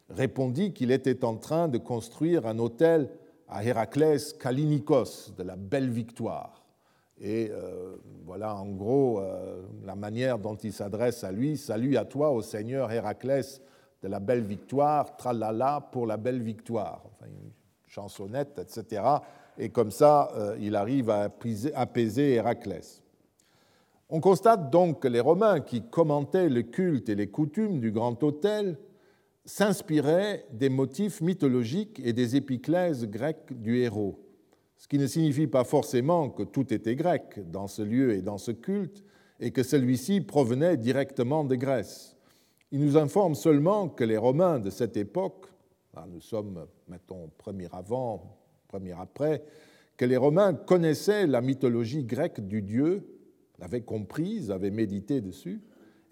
répondit qu'il était en train de construire un hôtel à Héraclès Kalinikos, de la belle victoire. Et euh, voilà en gros euh, la manière dont il s'adresse à lui. Salut à toi, au Seigneur Héraclès de la belle victoire, tralala pour la belle victoire. Enfin, une chansonnette, etc. Et comme ça, euh, il arrive à apaiser Héraclès. On constate donc que les Romains qui commentaient le culte et les coutumes du grand hôtel s'inspiraient des motifs mythologiques et des épiclèses grecques du héros ce qui ne signifie pas forcément que tout était grec dans ce lieu et dans ce culte, et que celui-ci provenait directement de Grèce. Il nous informe seulement que les Romains de cette époque, nous sommes, mettons, premier avant, premier après, que les Romains connaissaient la mythologie grecque du dieu, l'avaient comprise, avaient médité dessus,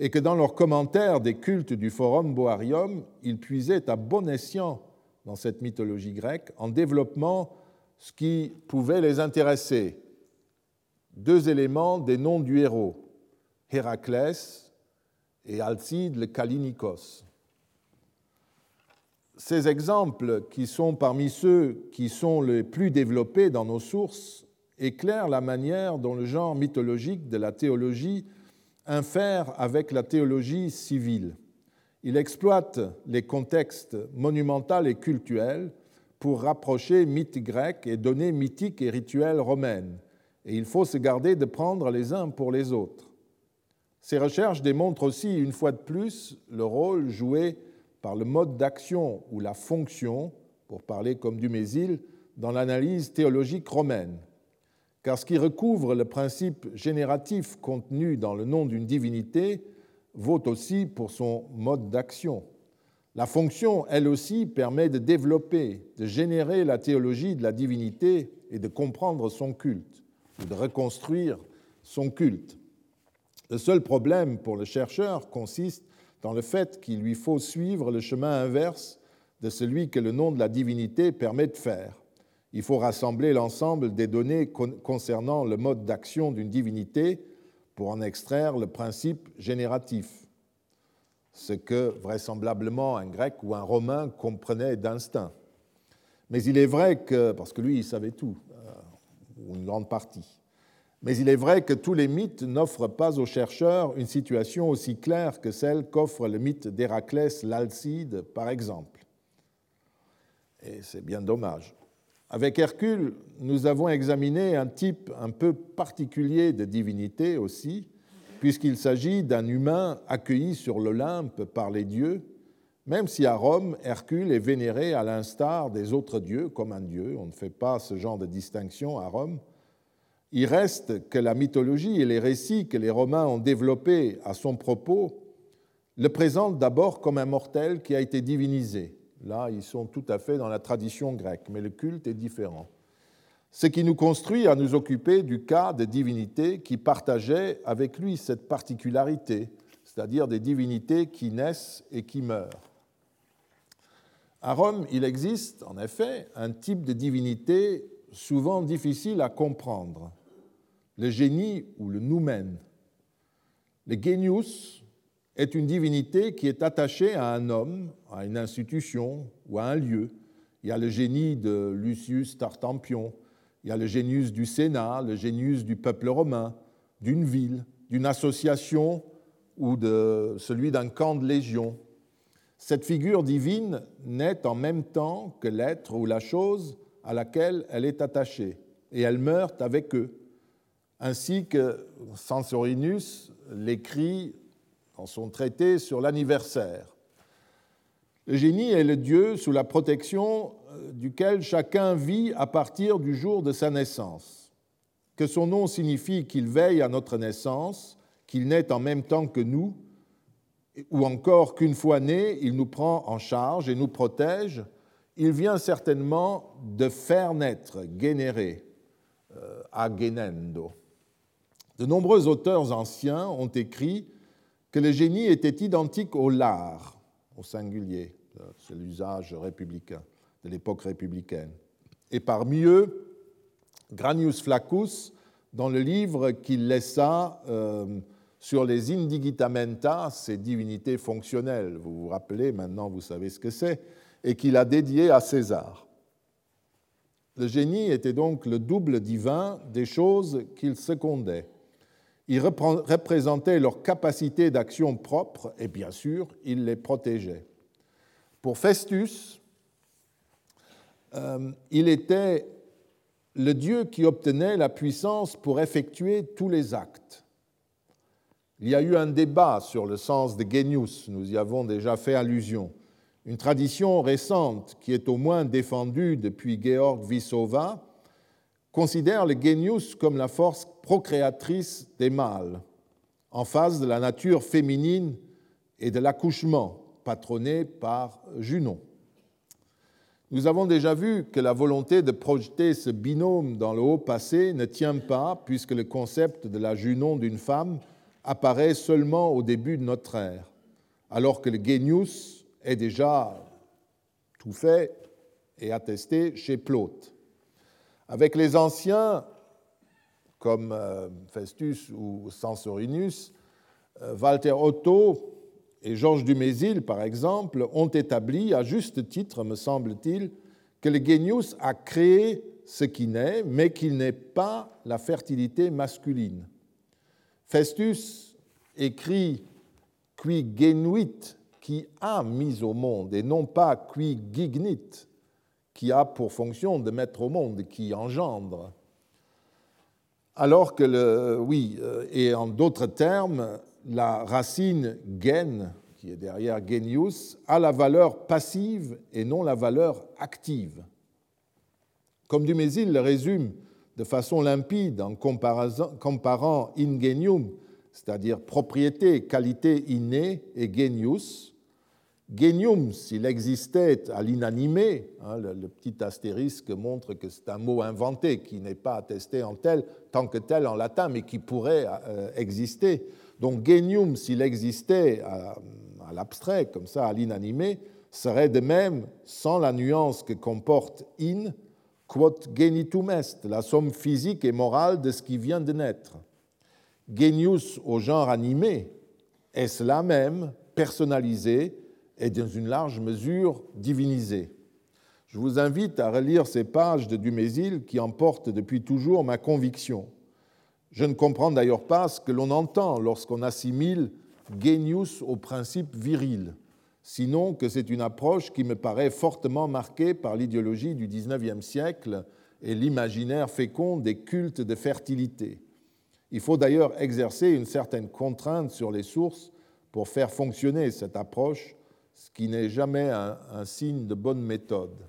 et que dans leurs commentaires des cultes du Forum Boarium, ils puisaient à bon escient dans cette mythologie grecque en développement ce qui pouvait les intéresser. Deux éléments des noms du héros, Héraclès et Alcide le Kalinikos. Ces exemples, qui sont parmi ceux qui sont les plus développés dans nos sources, éclairent la manière dont le genre mythologique de la théologie infère avec la théologie civile. Il exploite les contextes monumentaux et cultuels pour rapprocher mythes grecs et données mythiques et rituels romaines, et il faut se garder de prendre les uns pour les autres. Ces recherches démontrent aussi, une fois de plus, le rôle joué par le mode d'action ou la fonction, pour parler comme du Mésil, dans l'analyse théologique romaine. Car ce qui recouvre le principe génératif contenu dans le nom d'une divinité vaut aussi pour son mode d'action. La fonction, elle aussi, permet de développer, de générer la théologie de la divinité et de comprendre son culte, ou de reconstruire son culte. Le seul problème pour le chercheur consiste dans le fait qu'il lui faut suivre le chemin inverse de celui que le nom de la divinité permet de faire. Il faut rassembler l'ensemble des données concernant le mode d'action d'une divinité pour en extraire le principe génératif, ce que vraisemblablement un grec ou un romain comprenait d'instinct. Mais il est vrai que, parce que lui, il savait tout, euh, ou une grande partie, mais il est vrai que tous les mythes n'offrent pas aux chercheurs une situation aussi claire que celle qu'offre le mythe d'Héraclès l'Alcide, par exemple. Et c'est bien dommage. Avec Hercule, nous avons examiné un type un peu particulier de divinité aussi, puisqu'il s'agit d'un humain accueilli sur l'Olympe par les dieux, même si à Rome, Hercule est vénéré à l'instar des autres dieux comme un dieu. On ne fait pas ce genre de distinction à Rome. Il reste que la mythologie et les récits que les Romains ont développés à son propos le présentent d'abord comme un mortel qui a été divinisé. Là, ils sont tout à fait dans la tradition grecque, mais le culte est différent. Ce qui nous construit à nous occuper du cas des divinités qui partageaient avec lui cette particularité, c'est-à-dire des divinités qui naissent et qui meurent. À Rome, il existe en effet un type de divinité souvent difficile à comprendre le génie ou le noumen. Le genius est une divinité qui est attachée à un homme, à une institution ou à un lieu. Il y a le génie de Lucius Tartampion, il y a le génius du Sénat, le génius du peuple romain, d'une ville, d'une association ou de celui d'un camp de légion. Cette figure divine naît en même temps que l'être ou la chose à laquelle elle est attachée, et elle meurt avec eux ainsi que Censorinus l'écrit son traité sur l'anniversaire. Le génie est le Dieu sous la protection euh, duquel chacun vit à partir du jour de sa naissance. Que son nom signifie qu'il veille à notre naissance, qu'il naît en même temps que nous, ou encore qu'une fois né, il nous prend en charge et nous protège, il vient certainement de faire naître, générer, euh, agenendo. De nombreux auteurs anciens ont écrit que le génie était identique au lard, au singulier, c'est l'usage républicain de l'époque républicaine. Et parmi eux, Granius Flaccus, dans le livre qu'il laissa euh, sur les indigitamenta, ces divinités fonctionnelles, vous vous rappelez, maintenant vous savez ce que c'est, et qu'il a dédié à César. Le génie était donc le double divin des choses qu'il secondait. Il représentait leur capacité d'action propre et bien sûr, il les protégeait. Pour Festus, euh, il était le Dieu qui obtenait la puissance pour effectuer tous les actes. Il y a eu un débat sur le sens de genius, nous y avons déjà fait allusion. Une tradition récente qui est au moins défendue depuis Georg Vissova considère le genius comme la force procréatrice des mâles, en face de la nature féminine et de l'accouchement, patronné par Junon. Nous avons déjà vu que la volonté de projeter ce binôme dans le haut passé ne tient pas, puisque le concept de la Junon d'une femme apparaît seulement au début de notre ère, alors que le genius est déjà tout fait et attesté chez Plaute. Avec les anciens, comme euh, Festus ou Censorinus, euh, Walter Otto et Georges Dumézil, par exemple, ont établi, à juste titre, me semble-t-il, que le genius a créé ce qui naît, mais qu'il n'est pas la fertilité masculine. Festus écrit qui genuit, qui a mis au monde, et non pas qui gignit, qui a pour fonction de mettre au monde, qui engendre. Alors que, le, oui, euh, et en d'autres termes, la racine gen, qui est derrière genius, a la valeur passive et non la valeur active. Comme Dumézil le résume de façon limpide en comparant ingenium, c'est-à-dire propriété, qualité innée, et genius, Genium, s'il existait à l'inanimé, hein, le, petit astérisque montre que c'est un mot inventé qui n'est pas attesté en tel, tant que tel en latin, mais qui pourrait euh, exister. Donc genium, s'il existait à, à l'abstrait, comme ça, à l'inanimé, serait de même sans la nuance que comporte in, quod genitum est, la somme physique et morale de ce qui vient de naître. Genius au genre animé est cela même, personnalisé et dans une large mesure divinisé. Je vous invite à relire ces pages de Dumézil qui emportent depuis toujours ma conviction. Je ne comprends d'ailleurs pas ce que l'on entend lorsqu'on assimile genius au principe viril, sinon que c'est une approche qui me paraît fortement marquée par l'idéologie du XIXe siècle et l'imaginaire fécond des cultes de fertilité. Il faut d'ailleurs exercer une certaine contrainte sur les sources pour faire fonctionner cette approche, ce qui n'est jamais un, signe de bonne méthode.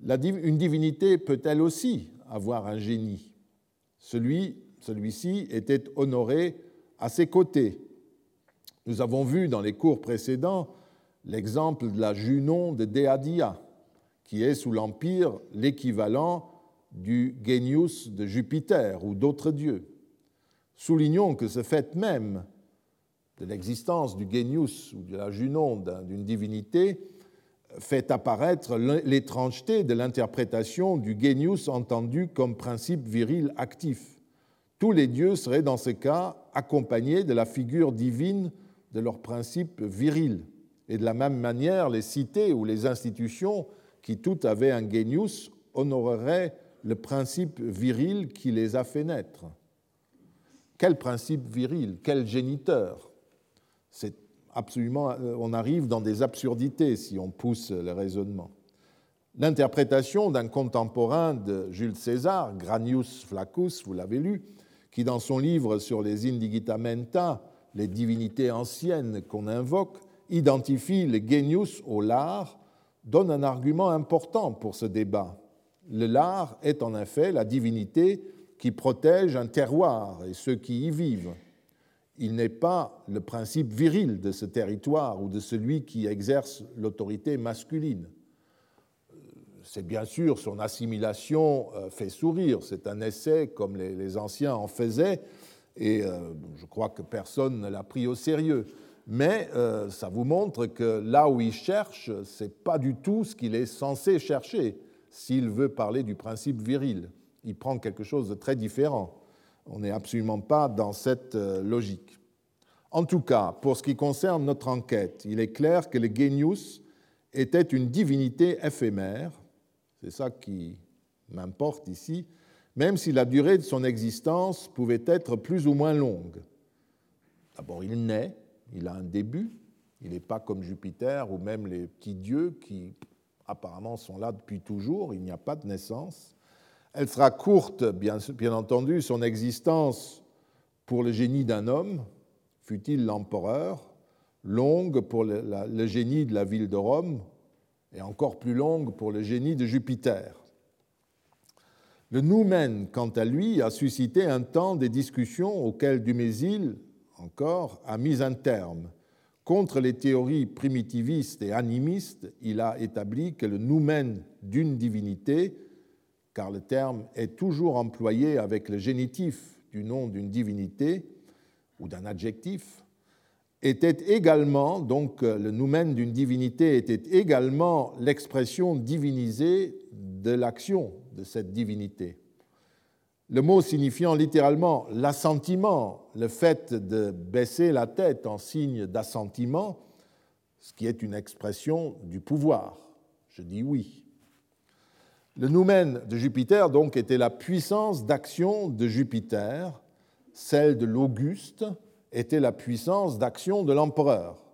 une divinité peut elle aussi avoir un génie? Celui, celui-ci était honoré à ses côtés. Nous avons vu dans les cours précédents l'exemple de la Junon de Deadia, qui est sous l'Empire l'équivalent du Genius de Jupiter ou d'autres dieux. Soulignons que ce fait même de l'existence du Genius ou de la Junon d'une divinité fait apparaître l'étrangeté de l'interprétation du Genius entendu comme principe viril actif. Tous les dieux seraient dans ce cas accompagnés de la figure divine de leur principe viril. Et de la même manière, les cités ou les institutions qui toutes avaient un Genius honoreraient le principe viril qui les a fait naître. Quel principe viril? Quel géniteur? Euh, on arrive dans des absurdités si on pousse le raisonnement. L'interprétation d'un contemporain de Jules César, Granius Flaccus, vous l'avez lu, qui dans son livre sur les indigitamenta, les divinités anciennes qu'on invoque, identifie le genius au lard, donne un argument important pour ce débat. Le lard est en effet la divinité qui protège un terroir et ceux qui y vivent. Il n'est pas le principe viril de ce territoire ou de celui qui exerce l'autorité masculine. C'est bien sûr son assimilation euh, fait sourire, c'est un essai comme les anciens en faisaient, et euh, je crois que personne ne l'a pris au sérieux. Mais euh, ça vous montre que là où il cherche, ce n'est pas du tout ce qu'il est censé chercher s'il veut parler du principe viril il prend quelque chose de très différent. On n'est absolument pas dans cette euh, logique. En tout cas, pour ce qui concerne notre enquête, il est clair que le Genius était une divinité éphémère, c'est ça qui m'importe ici, même si la durée de son existence pouvait être plus ou moins longue. D'abord, il naît, il a un début, il n'est pas comme Jupiter ou même les petits dieux qui apparemment sont là depuis toujours, il n'y a pas de naissance. Elle sera courte, bien, entendu, son existence pour le génie d'un homme, fut-il l'empereur, longue pour le, génie de la ville de Rome, et encore plus longue pour le génie de Jupiter. Le noumen, quant à lui, a suscité un temps des discussions auxquelles Dumézil, encore, a mis un terme. Contre les théories primitivistes et animistes, il a établi que le noumen d'une divinité car le terme est toujours employé avec le génitif du nom d'une divinité ou d'un adjectif, était également, donc le noumen d'une divinité était également l'expression divinisée de l'action de cette divinité. Le mot signifiant littéralement l'assentiment, le fait de baisser la tête en signe d'assentiment, ce qui est une expression du pouvoir. Je dis oui. Le noumen de Jupiter, donc, était la puissance d'action de Jupiter, celle de l'Auguste était la puissance d'action de l'empereur,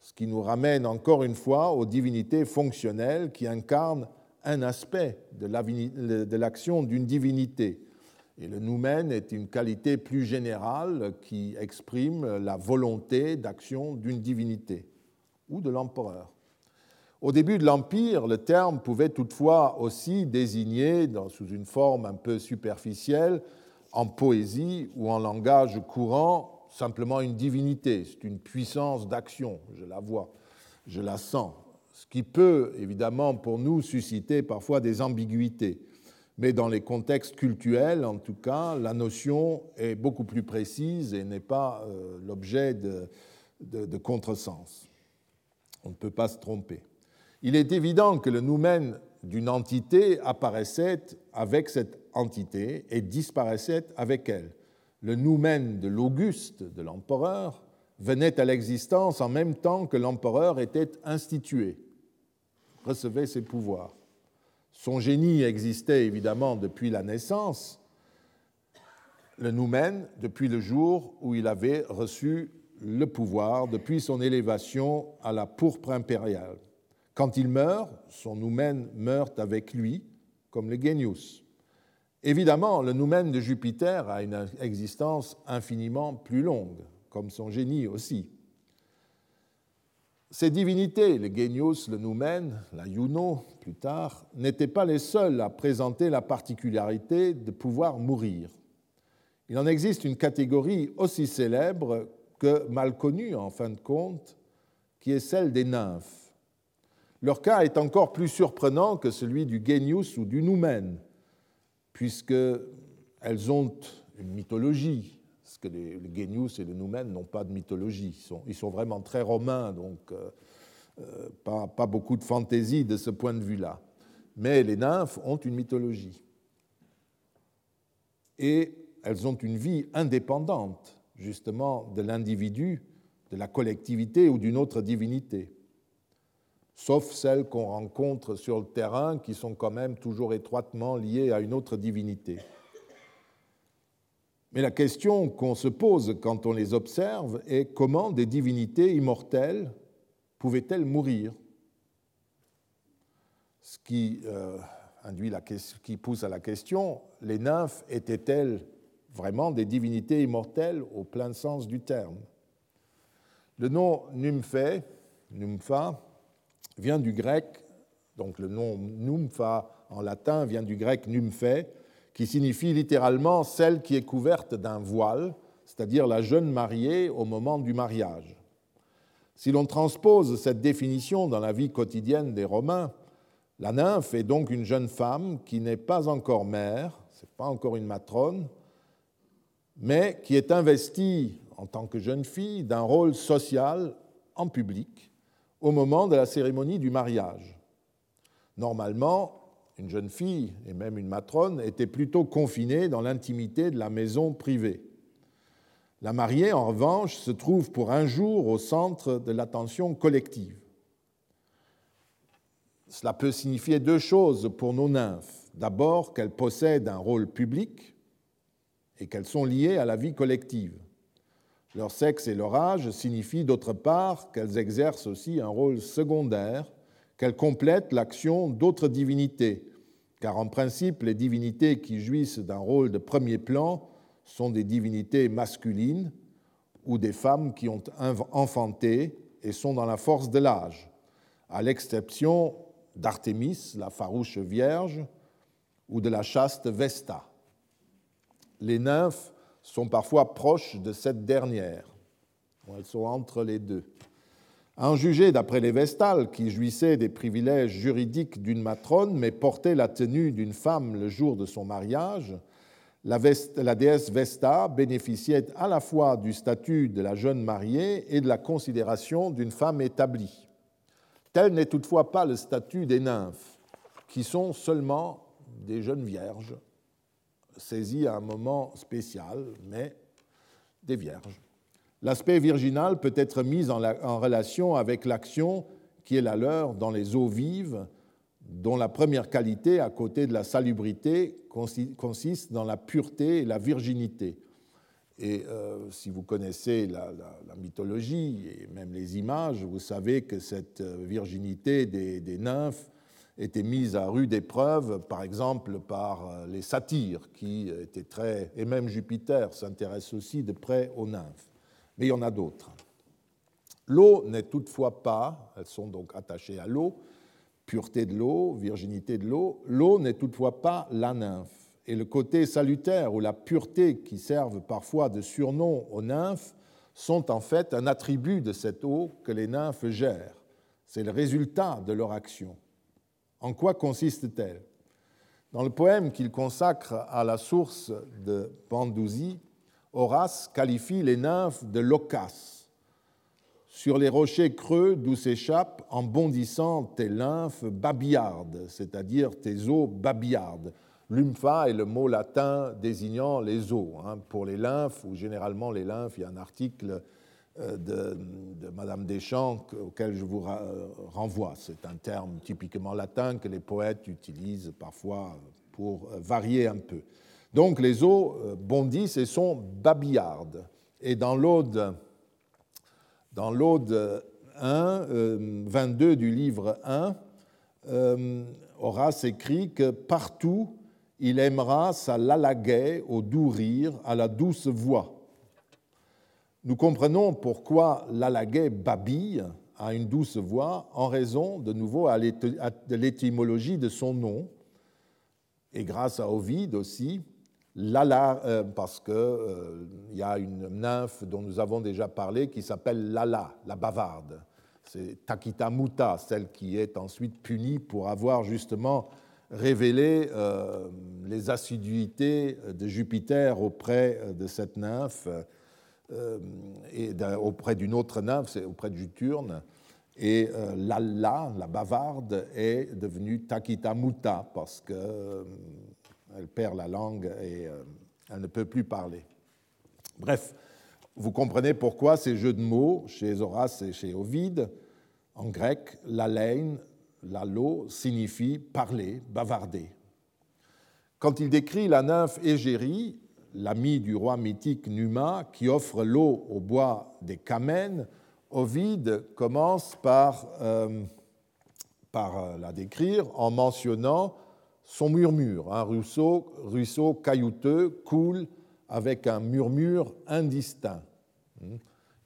ce qui nous ramène encore une fois aux divinités fonctionnelles qui incarnent un aspect de l'action d'une divinité. Et le noumen est une qualité plus générale qui exprime la volonté d'action d'une divinité ou de l'empereur. Au début de l'Empire, le terme pouvait toutefois aussi désigner, sous une forme un peu superficielle, en poésie ou en langage courant, simplement une divinité, c'est une puissance d'action, je la vois. je la sens, ce qui peut évidemment pour nous susciter parfois des ambiguïtés. Mais dans les contextes cultuels, en tout cas, la notion est beaucoup plus précise et n'est pas euh, l'objet de, de, contresens. On ne peut pas se tromper. Il est évident que le noumen d'une entité apparaissait avec cette entité et disparaissait avec elle. Le noumen de l'Auguste, de l'empereur, venait à l'existence en même temps que l'empereur était institué, recevait ses pouvoirs. Son génie existait évidemment depuis la naissance, le noumen depuis le jour où il avait reçu le pouvoir, depuis son élévation à la pourpre impériale. Quand il meurt, son noumen meurt avec lui, comme le genius. Évidemment, le noumen de Jupiter a une existence infiniment plus longue, comme son génie aussi. Ces divinités, le Genius, le Noumen, la Juno, plus tard, n'étaient pas les seules à présenter la particularité de pouvoir mourir. Il en existe une catégorie aussi célèbre que mal connue en fin de compte, qui est celle des nymphes. Leur cas est encore plus surprenant que celui du Genius ou du Noumen, puisqu'elles ont une mythologie, parce que les, le Genius et le Noumen n'ont pas de mythologie. Ils sont, vraiment très romains, donc euh, euh, pas, beaucoup de fantaisie de ce point de vue-là. Mais les nymphes ont une mythologie. Et elles ont une vie indépendante, justement, de l'individu, de la collectivité ou d'une autre divinité. Sauf celles qu'on rencontre sur le terrain, qui sont quand même toujours étroitement liées à une autre divinité. Mais la question qu'on se pose quand on les observe est comment des divinités immortelles pouvaient-elles mourir? Ce qui, euh, qui pousse à la question, les nymphes étaient-elles vraiment des divinités immortelles au plein sens du terme? Le nom nymphée, nympha, vient du grec, donc le nom nympha en latin vient du grec nymphée, qui signifie littéralement celle qui est couverte d'un voile, c'est-à-dire la jeune mariée au moment du mariage. Si l'on transpose cette définition dans la vie quotidienne des Romains, la nymphe est donc une jeune femme qui n'est pas encore mère, ce n'est pas encore une matrone, mais qui est investie en tant que jeune fille d'un rôle social en public au moment de la cérémonie du mariage. Normalement, une jeune fille et même une matrone était plutôt confinée dans l'intimité de la maison privée. La mariée, en revanche, se trouve pour un jour au centre de l'attention collective. Cela peut signifier deux choses pour nos nymphes. D'abord, qu'elles possèdent un rôle public et qu'elles sont liées à la vie collective. Leur sexe et leur âge signifient d'autre part qu'elles exercent aussi un rôle secondaire, qu'elles complètent l'action d'autres divinités, car en principe, les divinités qui jouissent d'un rôle de premier plan sont des divinités masculines ou des femmes qui ont enfanté et sont dans la force de l'âge, à l'exception d'Artémis, la farouche vierge, ou de la chaste Vesta. Les nymphes sont parfois proches de cette dernière. Elles sont entre les deux. À en juger d'après les Vestales, qui jouissaient des privilèges juridiques d'une matrone, mais portaient la tenue d'une femme le jour de son mariage, la, déesse Vesta bénéficiait à la fois du statut de la jeune mariée et de la considération d'une femme établie. Tel n'est toutefois pas le statut des nymphes, qui sont seulement des jeunes vierges, saisies à un moment spécial, mais des vierges. L'aspect virginal peut être mis en, relation avec l'action qui est la leur dans les eaux vives, dont la première qualité, à côté de la salubrité, consiste dans la pureté et la virginité. Et euh, si vous connaissez la, mythologie et même les images, vous savez que cette euh, virginité des nymphes était mise à rude épreuve, par exemple, par euh, les satyres, qui étaient très. et même Jupiter s'intéresse aussi de près aux nymphes mais il y en a d'autres. L'eau n'est toutefois pas, elles sont donc attachées à l'eau, pureté de l'eau, virginité de l'eau, l'eau n'est toutefois pas la nymphe. Et le côté salutaire ou la pureté qui servent parfois de surnom aux nymphes sont en fait un attribut de cette eau que les nymphes gèrent. c'est le résultat de leur action. En quoi consiste-t-elle? Dans le poème qu'il consacre à la source de Pandouzi, Horace qualifie les nymphes de loquaces. Sur les rochers creux d'où s'échappent en bondissant tes lymphes babillardes, c'est-à-dire tes eaux babillardes. Lympha est le mot latin désignant les eaux. Hein. Pour les lymphes, ou généralement les lymphes, il y a un article de, de Madame Deschamps auquel je vous renvoie. C'est un terme typiquement latin que les poètes utilisent parfois pour varier un peu. Donc les eaux euh, bondissent et sont babillardes. Et dans l'Aude, dans l'Aude 1, 22 euh, du livre 1, Horace écrit que partout il aimera sa lalaguet au doux rire, à la douce voix. Nous comprenons pourquoi l'alaguet babille a une douce voix en raison, de nouveau, de l'étymologie de son nom, et grâce à Ovide aussi, Lala, euh, parce qu'il euh, y a une nymphe dont nous avons déjà parlé qui s'appelle Lala, la bavarde. C'est Takita Muta, celle qui est ensuite punie pour avoir justement révéler euh, les assiduités de Jupiter auprès de cette nymphe et auprès d'une autre nymphe, c'est auprès de Juturne. Et euh, Lalla, la bavarde, est devenue Takita Muta parce qu'elle perd la langue et elle ne peut plus parler. Bref, vous comprenez pourquoi ces jeux de mots chez Horace et chez Ovide, en grec, l'aleine Lalo signifie parler, bavarder. Quand il décrit la nymphe Égérie, l'amie du roi mythique Numa, qui offre l'eau au bois des Camènes, Ovide commence par, euh, euh, la décrire en mentionnant son murmure. Un ruisseau, ruisseau caillouteux coule avec un murmure indistinct. Hmm.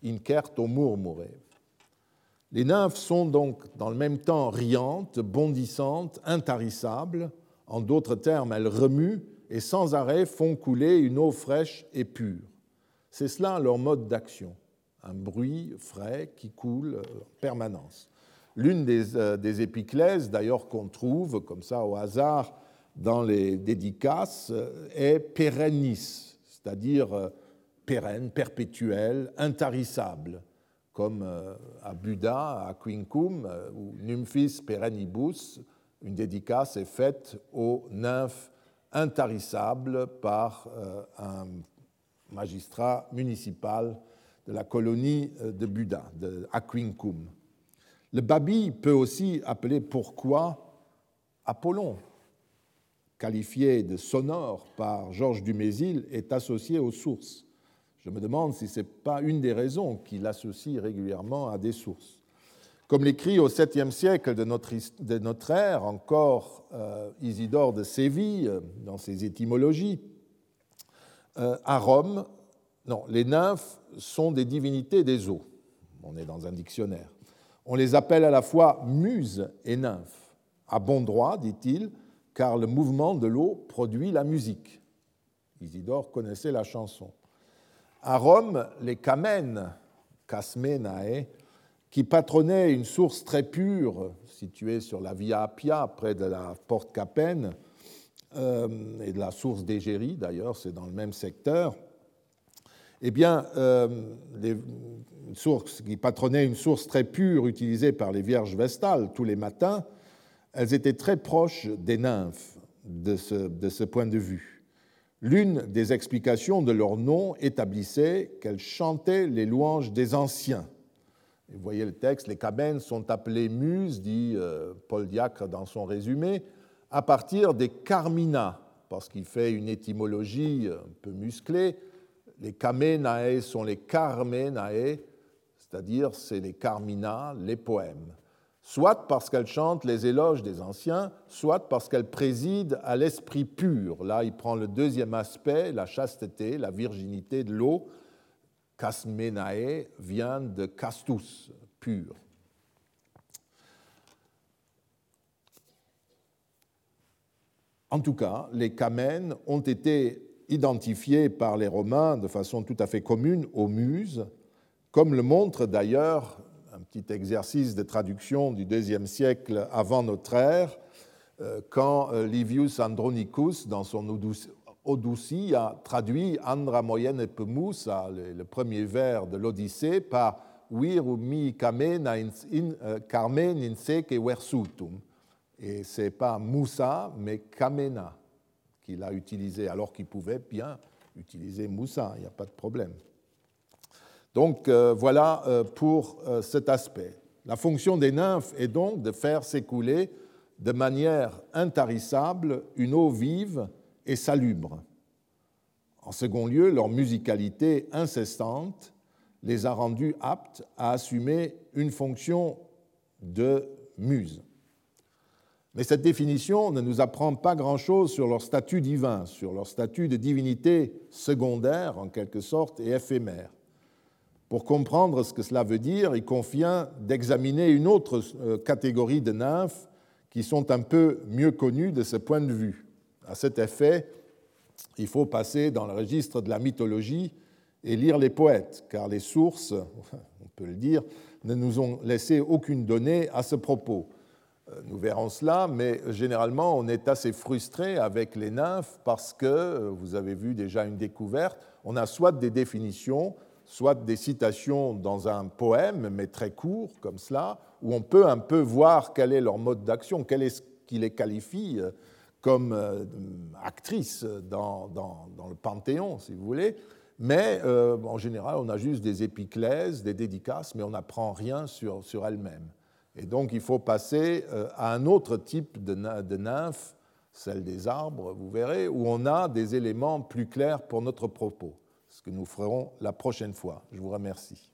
Incert au murmure. Les nymphes sont donc dans le même temps riantes, bondissantes, intarissables. En d'autres termes, elles remuent et sans arrêt font couler une eau fraîche et pure. C'est cela leur mode d'action, un bruit frais qui coule en permanence. L'une des, euh, épiclèses, d'ailleurs, qu'on trouve comme ça au hasard dans les dédicaces, euh, est perennis, c'est-à-dire euh, pérenne, perpétuelle, intarissable comme euh, à Buda, à Quincum, euh, ou Nymphis perennibus, une dédicace est faite aux nymphes intarissables par euh, un magistrat municipal de la colonie de Buda, de Aquincum. Le babi peut aussi appeler pourquoi Apollon, qualifié de sonore par Georges Dumézil, est associé aux sources. Je me demande si ce n'est pas une des raisons qui l'associe régulièrement à des sources. Comme l'écrit au 7e siècle de notre, ère, encore euh, Isidore de Séville, euh, dans ses étymologies, euh, à Rome, non, les nymphes sont des divinités des eaux. On est dans un dictionnaire. On les appelle à la fois muses et nymphes. À bon droit, dit-il, car le mouvement de l'eau produit la musique. Isidore connaissait la chanson. À Rome, les Camènes, Casmenae, qui patronnaient une source très pure située sur la Via Appia, près de la porte Capène, euh, et de la source d'Égérie d'ailleurs, c'est dans le même secteur, eh bien, euh, les qui patronaient une source très pure utilisée par les vierges vestales tous les matins, elles étaient très proches des nymphes de ce point de vue. L'une des explications de leur nom établissait qu'elles chantaient les louanges des anciens. Vous voyez le texte, les cabènes sont appelées muses, dit euh, Paul Diacre dans son résumé, à partir des carmina, parce qu'il fait une étymologie un peu musclée. Les kamenae sont les carmenae, c'est-à-dire c'est les carmina, les poèmes soit parce qu'elle chante les éloges des anciens, soit parce qu'elle préside à l'esprit pur. Là, il prend le deuxième aspect, la chasteté, la virginité de l'eau. Casmenae vient de castus, pur. En tout cas, les camènes ont été identifiés par les Romains de façon tout à fait commune aux muses, comme le montre d'ailleurs un petit exercice de traduction du deuxième siècle avant notre ère, quand Livius Andronicus, dans son Odyssée, a traduit Andra moyenne et le premier vers de l'Odyssée, par Viru mi carmen in seke versutum. Et ce n'est pas Moussa, mais Kamena qu'il a utilisé, alors qu'il pouvait bien utiliser Moussa, il n'y a pas de problème. Donc euh, voilà euh, pour euh, cet aspect. La fonction des nymphes est donc de faire s'écouler de manière intarissable une eau vive et salubre. En second lieu, leur musicalité incessante les a rendus aptes à assumer une fonction de muse. Mais cette définition ne nous apprend pas grand-chose sur leur statut divin, sur leur statut de divinité secondaire, en quelque sorte, et éphémère. Pour comprendre ce que cela veut dire, il convient d'examiner une autre euh, catégorie de nymphes qui sont un peu mieux connues de ce point de vue. À cet effet, il faut passer dans le registre de la mythologie et lire les poètes, car les sources, on peut le dire, ne nous ont laissé aucune donnée à ce propos. Euh, nous verrons cela, mais généralement on est assez frustré avec les nymphes parce que, euh, vous avez vu déjà une découverte, on a soit des définitions, soit des citations dans un poème, mais très court comme cela, où on peut un peu voir quel est leur mode d'action, quel est ce qui les qualifie euh, comme actrices dans, le Panthéon, si vous voulez. Mais en général, on a juste des épiclèses, des dédicaces, mais on n'apprend rien sur, elles-mêmes. Et donc il faut passer euh, à un autre type de, nymphe, celle des arbres, vous verrez, où on a des éléments plus clairs pour notre propos, ce que nous ferons la prochaine fois. Je vous remercie.